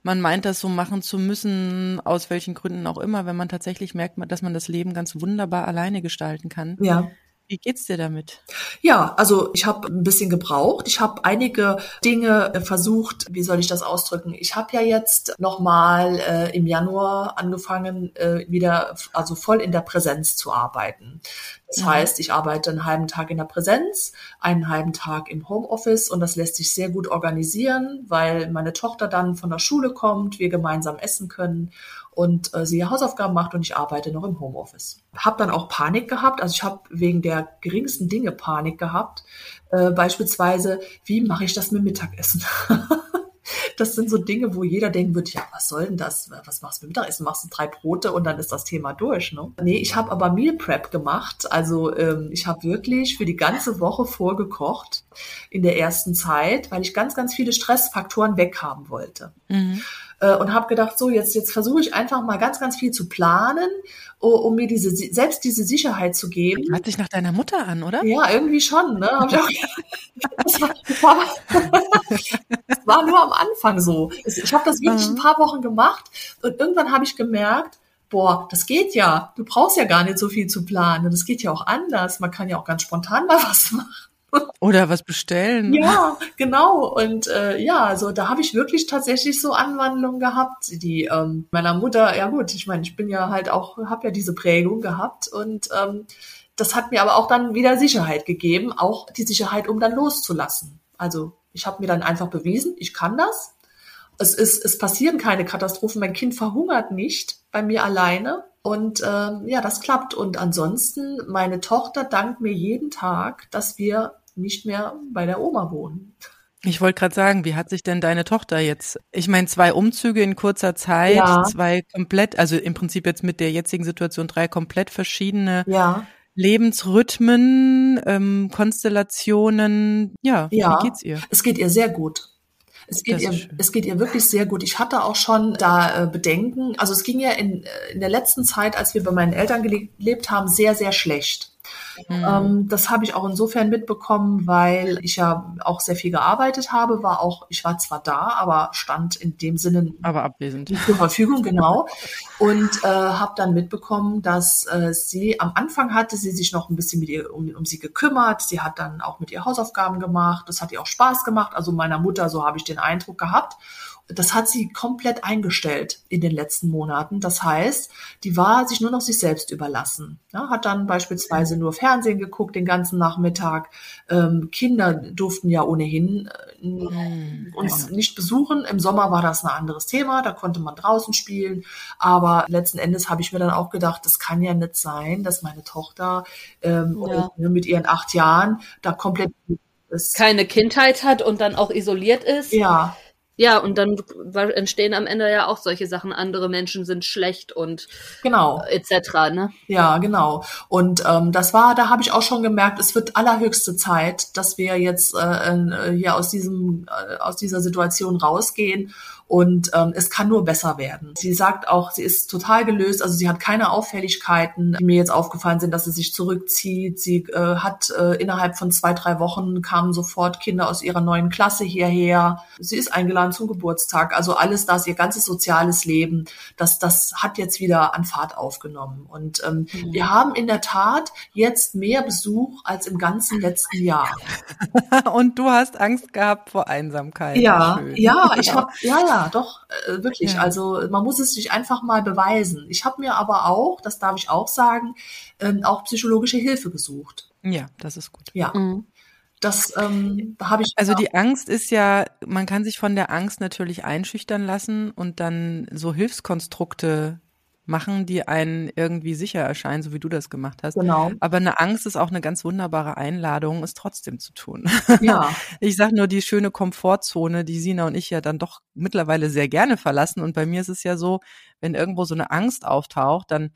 man meint, das so machen zu müssen, aus welchen Gründen auch immer, wenn man tatsächlich merkt, dass man das Leben ganz wunderbar alleine gestalten kann. Ja. Wie geht's dir damit? Ja, also ich habe ein bisschen gebraucht. Ich habe einige Dinge versucht, wie soll ich das ausdrücken? Ich habe ja jetzt nochmal äh, im Januar angefangen, äh, wieder also voll in der Präsenz zu arbeiten. Das ja. heißt, ich arbeite einen halben Tag in der Präsenz, einen halben Tag im Homeoffice und das lässt sich sehr gut organisieren, weil meine Tochter dann von der Schule kommt, wir gemeinsam essen können und äh, sie Hausaufgaben macht und ich arbeite noch im Homeoffice. Hab dann auch Panik gehabt, also ich habe wegen der geringsten Dinge Panik gehabt. Äh, beispielsweise, wie mache ich das mit Mittagessen? das sind so Dinge, wo jeder denken wird, ja, was soll denn das? Was machst du mit Mittagessen? Machst du drei Brote und dann ist das Thema durch. Ne? Nee, ich habe aber Meal Prep gemacht. Also ähm, ich habe wirklich für die ganze Woche vorgekocht in der ersten Zeit, weil ich ganz, ganz viele Stressfaktoren weghaben wollte. Mhm. Äh, und habe gedacht, so jetzt jetzt versuche ich einfach mal ganz ganz viel zu planen, um mir diese selbst diese Sicherheit zu geben. Hört sich nach deiner Mutter an, oder? Ja, irgendwie schon. Ne? Ich auch, das, war, das war nur am Anfang so. Ich habe das wirklich ein paar Wochen gemacht und irgendwann habe ich gemerkt, boah, das geht ja. Du brauchst ja gar nicht so viel zu planen. Das geht ja auch anders. Man kann ja auch ganz spontan mal was machen. Oder was bestellen. Ja, genau. Und äh, ja, also da habe ich wirklich tatsächlich so Anwandlungen gehabt, die ähm, meiner Mutter, ja gut, ich meine, ich bin ja halt auch, habe ja diese Prägung gehabt und ähm, das hat mir aber auch dann wieder Sicherheit gegeben, auch die Sicherheit, um dann loszulassen. Also ich habe mir dann einfach bewiesen, ich kann das. Es ist, es passieren keine Katastrophen. Mein Kind verhungert nicht bei mir alleine. Und ähm, ja, das klappt. Und ansonsten, meine Tochter dankt mir jeden Tag, dass wir nicht mehr bei der Oma wohnen. Ich wollte gerade sagen, wie hat sich denn deine Tochter jetzt? Ich meine, zwei Umzüge in kurzer Zeit, ja. zwei komplett, also im Prinzip jetzt mit der jetzigen Situation drei komplett verschiedene ja. Lebensrhythmen, ähm, Konstellationen. Ja, ja, wie geht's ihr? Es geht ihr sehr gut. Es geht, ihr, es geht ihr wirklich sehr gut. Ich hatte auch schon da äh, Bedenken. Also es ging ja in, äh, in der letzten Zeit, als wir bei meinen Eltern gelebt haben, sehr, sehr schlecht. Mhm. Ähm, das habe ich auch insofern mitbekommen, weil ich ja auch sehr viel gearbeitet habe, war auch, ich war zwar da, aber stand in dem Sinne aber abwesend zur Verfügung, genau. Und äh, habe dann mitbekommen, dass äh, sie am Anfang hatte sie sich noch ein bisschen mit ihr um, um sie gekümmert. Sie hat dann auch mit ihr Hausaufgaben gemacht. Das hat ihr auch Spaß gemacht. Also meiner Mutter, so habe ich den Eindruck gehabt das hat sie komplett eingestellt in den letzten Monaten. Das heißt, die war sich nur noch sich selbst überlassen. Ja, hat dann beispielsweise nur Fernsehen geguckt den ganzen Nachmittag. Ähm, Kinder durften ja ohnehin äh, uns nicht besuchen. Im Sommer war das ein anderes Thema, da konnte man draußen spielen. Aber letzten Endes habe ich mir dann auch gedacht, das kann ja nicht sein, dass meine Tochter ähm, ja. mit ihren acht Jahren da komplett keine Kindheit hat und dann auch isoliert ist. Ja. Ja, und dann entstehen am Ende ja auch solche Sachen. Andere Menschen sind schlecht und genau etc. Ne? Ja, genau. Und ähm, das war, da habe ich auch schon gemerkt, es wird allerhöchste Zeit, dass wir jetzt äh, äh hier aus diesem äh, aus dieser Situation rausgehen und ähm, es kann nur besser werden. Sie sagt auch, sie ist total gelöst, also sie hat keine Auffälligkeiten, die mir jetzt aufgefallen sind, dass sie sich zurückzieht. Sie äh, hat äh, innerhalb von zwei, drei Wochen kamen sofort Kinder aus ihrer neuen Klasse hierher. Sie ist eingeladen zum Geburtstag. Also alles das, ihr ganzes soziales Leben, das, das hat jetzt wieder an Fahrt aufgenommen. Und ähm, mhm. wir haben in der Tat jetzt mehr Besuch als im ganzen letzten Jahr. Und du hast Angst gehabt vor Einsamkeit. Ja, ja, ich habe, ja, ja, doch, äh, wirklich. Ja. Also man muss es sich einfach mal beweisen. Ich habe mir aber auch, das darf ich auch sagen, ähm, auch psychologische Hilfe gesucht. Ja, das ist gut. Ja. Mhm. Das ähm, habe ich. Also die Angst ist ja, man kann sich von der Angst natürlich einschüchtern lassen und dann so Hilfskonstrukte machen, die einen irgendwie sicher erscheinen, so wie du das gemacht hast. Genau. Aber eine Angst ist auch eine ganz wunderbare Einladung, es trotzdem zu tun. Ja. Ich sage nur die schöne Komfortzone, die Sina und ich ja dann doch mittlerweile sehr gerne verlassen. Und bei mir ist es ja so, wenn irgendwo so eine Angst auftaucht, dann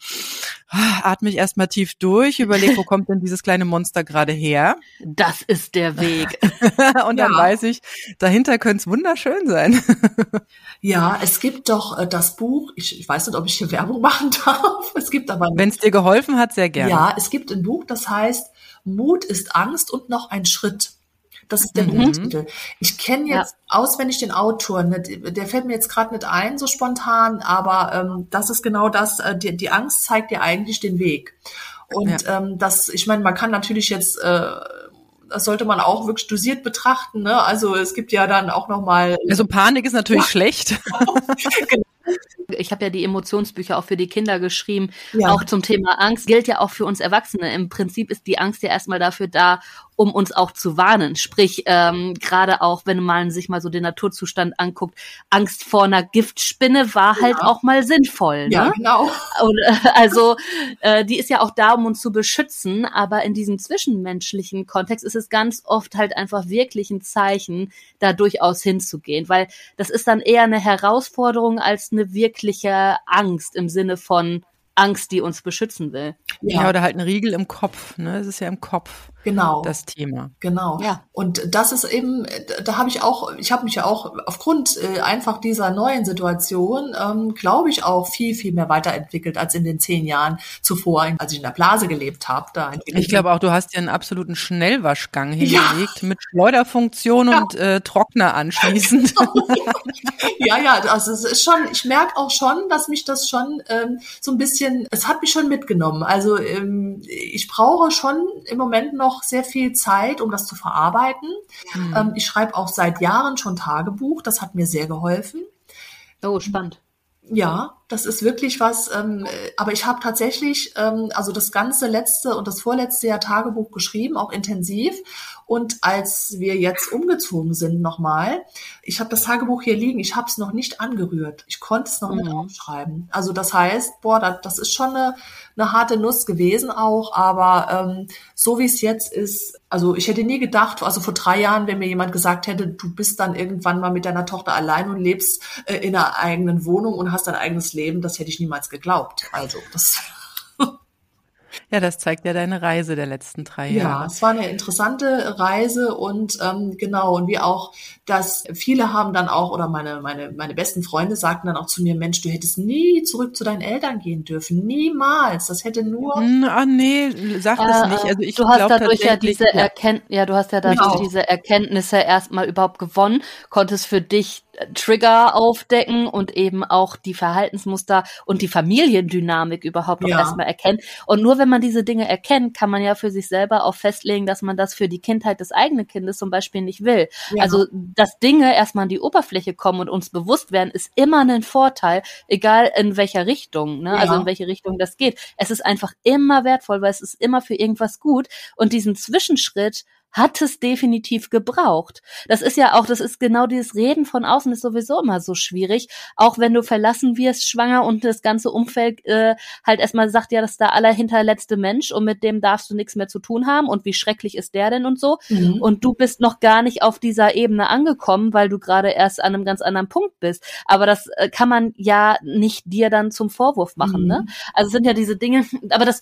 ah, atme ich erstmal tief durch, überlege, wo kommt denn dieses kleine Monster gerade her? Das ist der Weg. und dann ja. weiß ich, dahinter könnte es wunderschön sein. ja, es gibt doch äh, das Buch, ich, ich weiß nicht, ob ich hier Werbung machen darf. Es gibt aber. Wenn es dir geholfen hat, sehr gerne. Ja, es gibt ein Buch, das heißt Mut ist Angst und noch ein Schritt. Das ist der mhm. Buchtitel. Ich kenne jetzt ja. auswendig den Autor. Ne? Der fällt mir jetzt gerade nicht ein, so spontan, aber ähm, das ist genau das. Äh, die, die Angst zeigt dir eigentlich den Weg. Und ja. ähm, das, ich meine, man kann natürlich jetzt äh, das sollte man auch wirklich dosiert betrachten. Ne? Also es gibt ja dann auch noch mal. Also Panik ist natürlich ja. schlecht. genau. Ich habe ja die Emotionsbücher auch für die Kinder geschrieben, ja. auch zum Thema Angst. Gilt ja auch für uns Erwachsene. Im Prinzip ist die Angst ja erstmal dafür da, um uns auch zu warnen. Sprich, ähm, gerade auch, wenn man sich mal so den Naturzustand anguckt, Angst vor einer Giftspinne war halt ja. auch mal sinnvoll. Ne? Ja, genau. Und, äh, also äh, die ist ja auch da, um uns zu beschützen, aber in diesem zwischenmenschlichen Kontext ist es ganz oft halt einfach wirklich ein Zeichen, da durchaus hinzugehen, weil das ist dann eher eine Herausforderung als eine wirkliche Angst im Sinne von Angst, die uns beschützen will. Ja, ja oder halt ein Riegel im Kopf, ne? Es ist ja im Kopf. Genau. Das Thema. Genau. Ja. Und das ist eben, da habe ich auch, ich habe mich ja auch aufgrund äh, einfach dieser neuen Situation, ähm, glaube ich, auch viel, viel mehr weiterentwickelt als in den zehn Jahren zuvor, als ich in der Blase gelebt habe. Da ich glaube auch, du hast dir einen absoluten Schnellwaschgang hingelegt ja. mit Schleuderfunktion ja. und äh, Trockner anschließend. ja, ja, also es ist schon, ich merke auch schon, dass mich das schon ähm, so ein bisschen, es hat mich schon mitgenommen. Also ähm, ich brauche schon im Moment noch noch sehr viel Zeit, um das zu verarbeiten. Mhm. Ähm, ich schreibe auch seit Jahren schon Tagebuch. Das hat mir sehr geholfen. Oh, spannend. Ja, das ist wirklich was. Ähm, aber ich habe tatsächlich ähm, also das ganze letzte und das vorletzte Jahr Tagebuch geschrieben, auch intensiv. Und als wir jetzt umgezogen sind nochmal, ich habe das Tagebuch hier liegen, ich habe es noch nicht angerührt. Ich konnte es noch mhm. nicht aufschreiben. Also das heißt, boah, das, das ist schon eine, eine harte Nuss gewesen auch. Aber ähm, so wie es jetzt ist, also ich hätte nie gedacht, also vor drei Jahren, wenn mir jemand gesagt hätte, du bist dann irgendwann mal mit deiner Tochter allein und lebst äh, in einer eigenen Wohnung und hast dein eigenes Leben, das hätte ich niemals geglaubt. Also das ja, das zeigt ja deine Reise der letzten drei Jahre. Ja, es war eine interessante Reise und ähm, genau, und wie auch, dass viele haben dann auch, oder meine, meine, meine besten Freunde sagten dann auch zu mir, Mensch, du hättest nie zurück zu deinen Eltern gehen dürfen. Niemals. Das hätte nur. Ah, nee, sag das äh, nicht. Also ich du hast dadurch ja diese ja. Erkenntnisse, ja, du hast ja dadurch genau. diese Erkenntnisse erstmal überhaupt gewonnen, konntest für dich Trigger aufdecken und eben auch die Verhaltensmuster und die Familiendynamik überhaupt ja. erstmal erkennen. Und nur wenn man diese Dinge erkennt, kann man ja für sich selber auch festlegen, dass man das für die Kindheit des eigenen Kindes zum Beispiel nicht will. Ja. Also, dass Dinge erstmal an die Oberfläche kommen und uns bewusst werden, ist immer ein Vorteil, egal in welcher Richtung, ne? Also ja. also in welche Richtung das geht. Es ist einfach immer wertvoll, weil es ist immer für irgendwas gut. Und diesen Zwischenschritt hat es definitiv gebraucht. Das ist ja auch, das ist genau dieses Reden von außen ist sowieso immer so schwierig. Auch wenn du verlassen wirst, schwanger und das ganze Umfeld äh, halt erstmal sagt, ja, das ist der allerhinterletzte Mensch und mit dem darfst du nichts mehr zu tun haben und wie schrecklich ist der denn und so. Mhm. Und du bist noch gar nicht auf dieser Ebene angekommen, weil du gerade erst an einem ganz anderen Punkt bist. Aber das äh, kann man ja nicht dir dann zum Vorwurf machen, ne? mhm. ne? Also sind ja diese Dinge, aber das,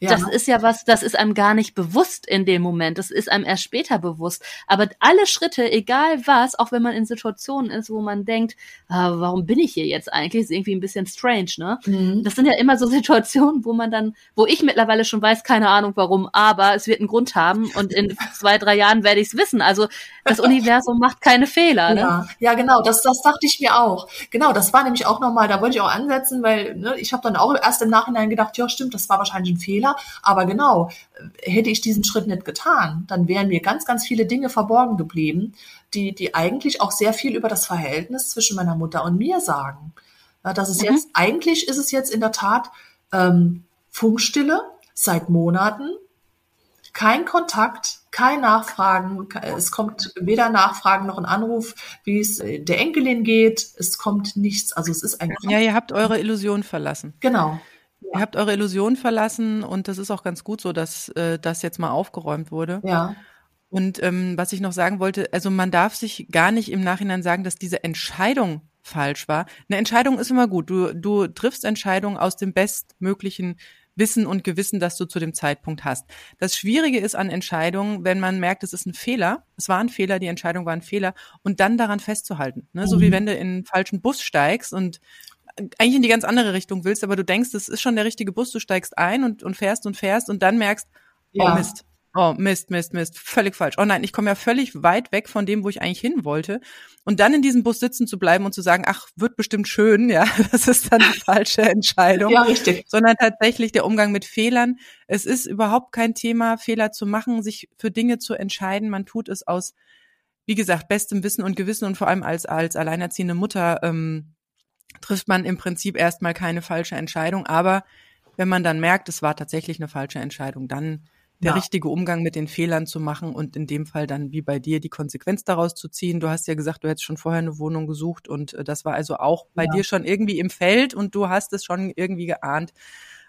ja. das ist ja was, das ist einem gar nicht bewusst in dem Moment. Das ist einem erst später bewusst. Aber alle Schritte, egal was, auch wenn man in Situationen ist, wo man denkt, ah, warum bin ich hier jetzt eigentlich, ist irgendwie ein bisschen strange, ne? Mhm. Das sind ja immer so Situationen, wo man dann, wo ich mittlerweile schon weiß, keine Ahnung warum, aber es wird einen Grund haben und in zwei, drei Jahren werde ich es wissen. Also das Universum macht keine Fehler. Ne? Ja, ja, genau, das, das dachte ich mir auch. Genau, das war nämlich auch nochmal, da wollte ich auch ansetzen, weil ne, ich habe dann auch erst im Nachhinein gedacht, ja stimmt, das war wahrscheinlich ein Fehler. Aber genau, hätte ich diesen Schritt nicht getan, dann wären mir ganz, ganz viele Dinge verborgen geblieben, die, die eigentlich auch sehr viel über das Verhältnis zwischen meiner Mutter und mir sagen. Ja, das ist mhm. jetzt, eigentlich ist es jetzt in der Tat ähm, Funkstille seit Monaten, kein Kontakt, kein Nachfragen. Es kommt weder Nachfragen noch ein Anruf, wie es der Enkelin geht. Es kommt nichts. Also es ist ein. Ja, ihr habt eure Illusion verlassen. Genau. Ihr habt eure Illusion verlassen und das ist auch ganz gut so, dass äh, das jetzt mal aufgeräumt wurde. Ja. Und ähm, was ich noch sagen wollte, also man darf sich gar nicht im Nachhinein sagen, dass diese Entscheidung falsch war. Eine Entscheidung ist immer gut. Du, du triffst Entscheidungen aus dem bestmöglichen Wissen und Gewissen, das du zu dem Zeitpunkt hast. Das Schwierige ist an Entscheidungen, wenn man merkt, es ist ein Fehler, es war ein Fehler, die Entscheidung war ein Fehler und dann daran festzuhalten. Ne? So wie mhm. wenn du in einen falschen Bus steigst und eigentlich in die ganz andere Richtung willst, aber du denkst, es ist schon der richtige Bus, du steigst ein und, und fährst und fährst und dann merkst, oh ja. Mist, Oh, Mist, Mist, Mist, völlig falsch. Oh nein, ich komme ja völlig weit weg von dem, wo ich eigentlich hin wollte. Und dann in diesem Bus sitzen zu bleiben und zu sagen, ach, wird bestimmt schön, ja, das ist dann die falsche Entscheidung. Ja, richtig. Sondern tatsächlich der Umgang mit Fehlern. Es ist überhaupt kein Thema, Fehler zu machen, sich für Dinge zu entscheiden. Man tut es aus, wie gesagt, bestem Wissen und Gewissen und vor allem als, als alleinerziehende Mutter ähm, trifft man im Prinzip erstmal keine falsche Entscheidung. Aber wenn man dann merkt, es war tatsächlich eine falsche Entscheidung, dann der ja. richtige Umgang mit den Fehlern zu machen und in dem Fall dann wie bei dir die Konsequenz daraus zu ziehen. Du hast ja gesagt, du hättest schon vorher eine Wohnung gesucht und äh, das war also auch bei ja. dir schon irgendwie im Feld und du hast es schon irgendwie geahnt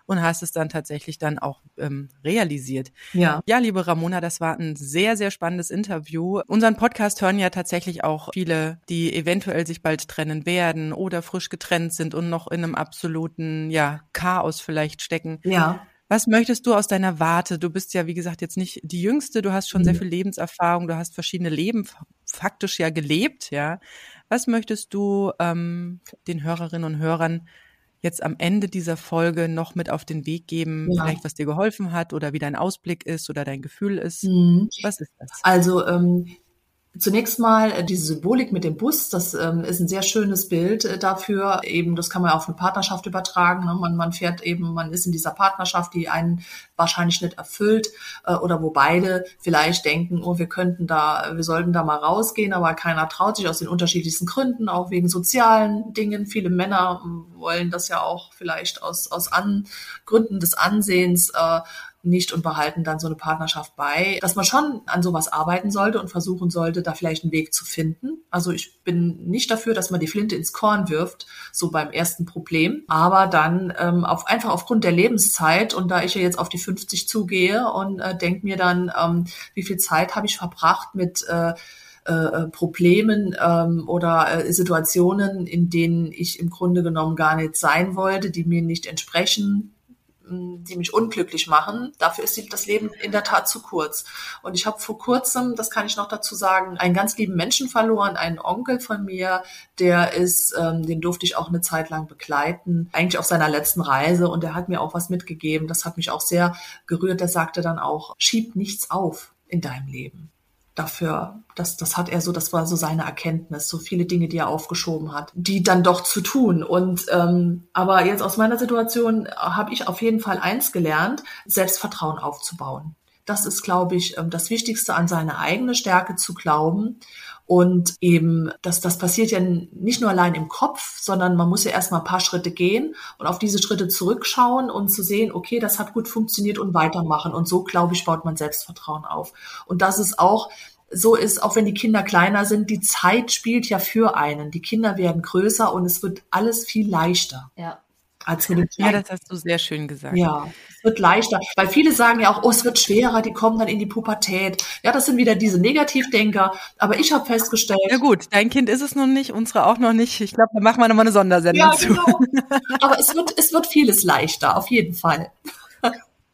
und hast es dann tatsächlich dann auch ähm, realisiert. Ja. Ja, liebe Ramona, das war ein sehr, sehr spannendes Interview. Unseren Podcast hören ja tatsächlich auch viele, die eventuell sich bald trennen werden oder frisch getrennt sind und noch in einem absoluten, ja, Chaos vielleicht stecken. Ja. Was möchtest du aus deiner Warte? Du bist ja, wie gesagt, jetzt nicht die Jüngste, du hast schon mhm. sehr viel Lebenserfahrung, du hast verschiedene Leben faktisch ja gelebt, ja. Was möchtest du ähm, den Hörerinnen und Hörern jetzt am Ende dieser Folge noch mit auf den Weg geben, ja. vielleicht was dir geholfen hat oder wie dein Ausblick ist oder dein Gefühl ist? Mhm. Was ist das? Also ähm, Zunächst mal äh, diese Symbolik mit dem Bus, das ähm, ist ein sehr schönes Bild äh, dafür. Eben, das kann man auf eine Partnerschaft übertragen. Ne? Man, man fährt eben, man ist in dieser Partnerschaft, die einen wahrscheinlich nicht erfüllt äh, oder wo beide vielleicht denken, oh, wir könnten da, wir sollten da mal rausgehen, aber keiner traut sich aus den unterschiedlichsten Gründen, auch wegen sozialen Dingen. Viele Männer wollen das ja auch vielleicht aus, aus An Gründen des Ansehens äh, nicht und behalten dann so eine Partnerschaft bei, dass man schon an sowas arbeiten sollte und versuchen sollte, da vielleicht einen Weg zu finden. Also ich bin nicht dafür, dass man die Flinte ins Korn wirft, so beim ersten Problem, aber dann ähm, auf, einfach aufgrund der Lebenszeit und da ich ja jetzt auf die 50 zugehe und äh, denke mir dann, ähm, wie viel Zeit habe ich verbracht mit äh, äh, Problemen ähm, oder äh, Situationen, in denen ich im Grunde genommen gar nicht sein wollte, die mir nicht entsprechen, die mich unglücklich machen. Dafür ist das Leben in der Tat zu kurz. Und ich habe vor kurzem, das kann ich noch dazu sagen, einen ganz lieben Menschen verloren, einen Onkel von mir, der ist, ähm, den durfte ich auch eine Zeit lang begleiten, eigentlich auf seiner letzten Reise. Und der hat mir auch was mitgegeben. Das hat mich auch sehr gerührt. Der sagte dann auch, schieb nichts auf in deinem Leben dafür. Das, das hat er so, das war so seine Erkenntnis, so viele Dinge, die er aufgeschoben hat, die dann doch zu tun. Und ähm, aber jetzt aus meiner Situation habe ich auf jeden Fall eins gelernt: Selbstvertrauen aufzubauen. Das ist, glaube ich, ähm, das Wichtigste an seine eigene Stärke zu glauben und eben, das, das passiert ja nicht nur allein im Kopf, sondern man muss ja erstmal ein paar Schritte gehen und auf diese Schritte zurückschauen und zu sehen, okay, das hat gut funktioniert und weitermachen. Und so, glaube ich, baut man Selbstvertrauen auf. Und das ist auch, so ist, auch wenn die Kinder kleiner sind, die Zeit spielt ja für einen. Die Kinder werden größer und es wird alles viel leichter. Ja als mit dem Ja, das hast du sehr schön gesagt. Ja, wird leichter, weil viele sagen ja auch, oh, es wird schwerer, die kommen dann in die Pubertät. Ja, das sind wieder diese Negativdenker, aber ich habe festgestellt. Ja gut, dein Kind ist es noch nicht, unsere auch noch nicht. Ich glaube, da machen wir nochmal eine Sondersendung ja, zu. Genau. Aber es wird, es wird vieles leichter, auf jeden Fall.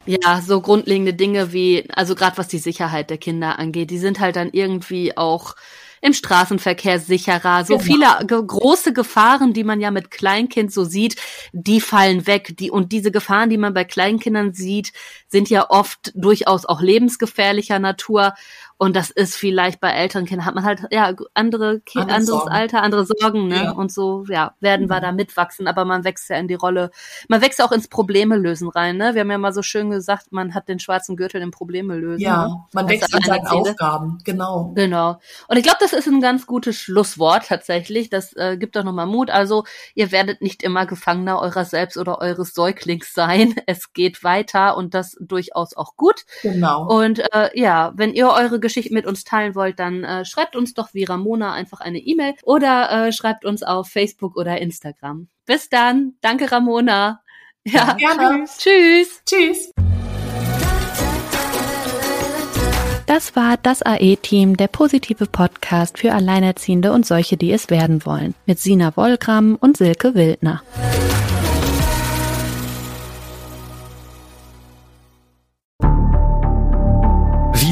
Ja, so grundlegende Dinge wie, also gerade was die Sicherheit der Kinder angeht, die sind halt dann irgendwie auch im Straßenverkehr sicherer. So genau. viele ge große Gefahren, die man ja mit Kleinkind so sieht, die fallen weg. Die, und diese Gefahren, die man bei Kleinkindern sieht, sind ja oft durchaus auch lebensgefährlicher Natur. Und das ist vielleicht bei älteren Kindern hat man halt ja andere kind, anderes Sorgen. Alter, andere Sorgen, ne? Ja. Und so ja werden wir mhm. da mitwachsen. Aber man wächst ja in die Rolle, man wächst auch ins Probleme lösen rein. Ne? Wir haben ja mal so schön gesagt, man hat den schwarzen Gürtel im Probleme lösen. Ja, ne? man wächst in seinen Aufgaben, genau. Genau. Und ich glaube, das ist ein ganz gutes Schlusswort tatsächlich. Das äh, gibt doch nochmal Mut. Also ihr werdet nicht immer Gefangener eurer selbst oder eures Säuglings sein. Es geht weiter und das durchaus auch gut. Genau. Und äh, ja, wenn ihr eure Geschichten mit uns teilen wollt, dann äh, schreibt uns doch wie Ramona einfach eine E-Mail oder äh, schreibt uns auf Facebook oder Instagram. Bis dann. Danke, Ramona. Ja, gerne. Tschüss. Tschüss. Das war das AE-Team, der positive Podcast für Alleinerziehende und solche, die es werden wollen, mit Sina Wollgramm und Silke Wildner.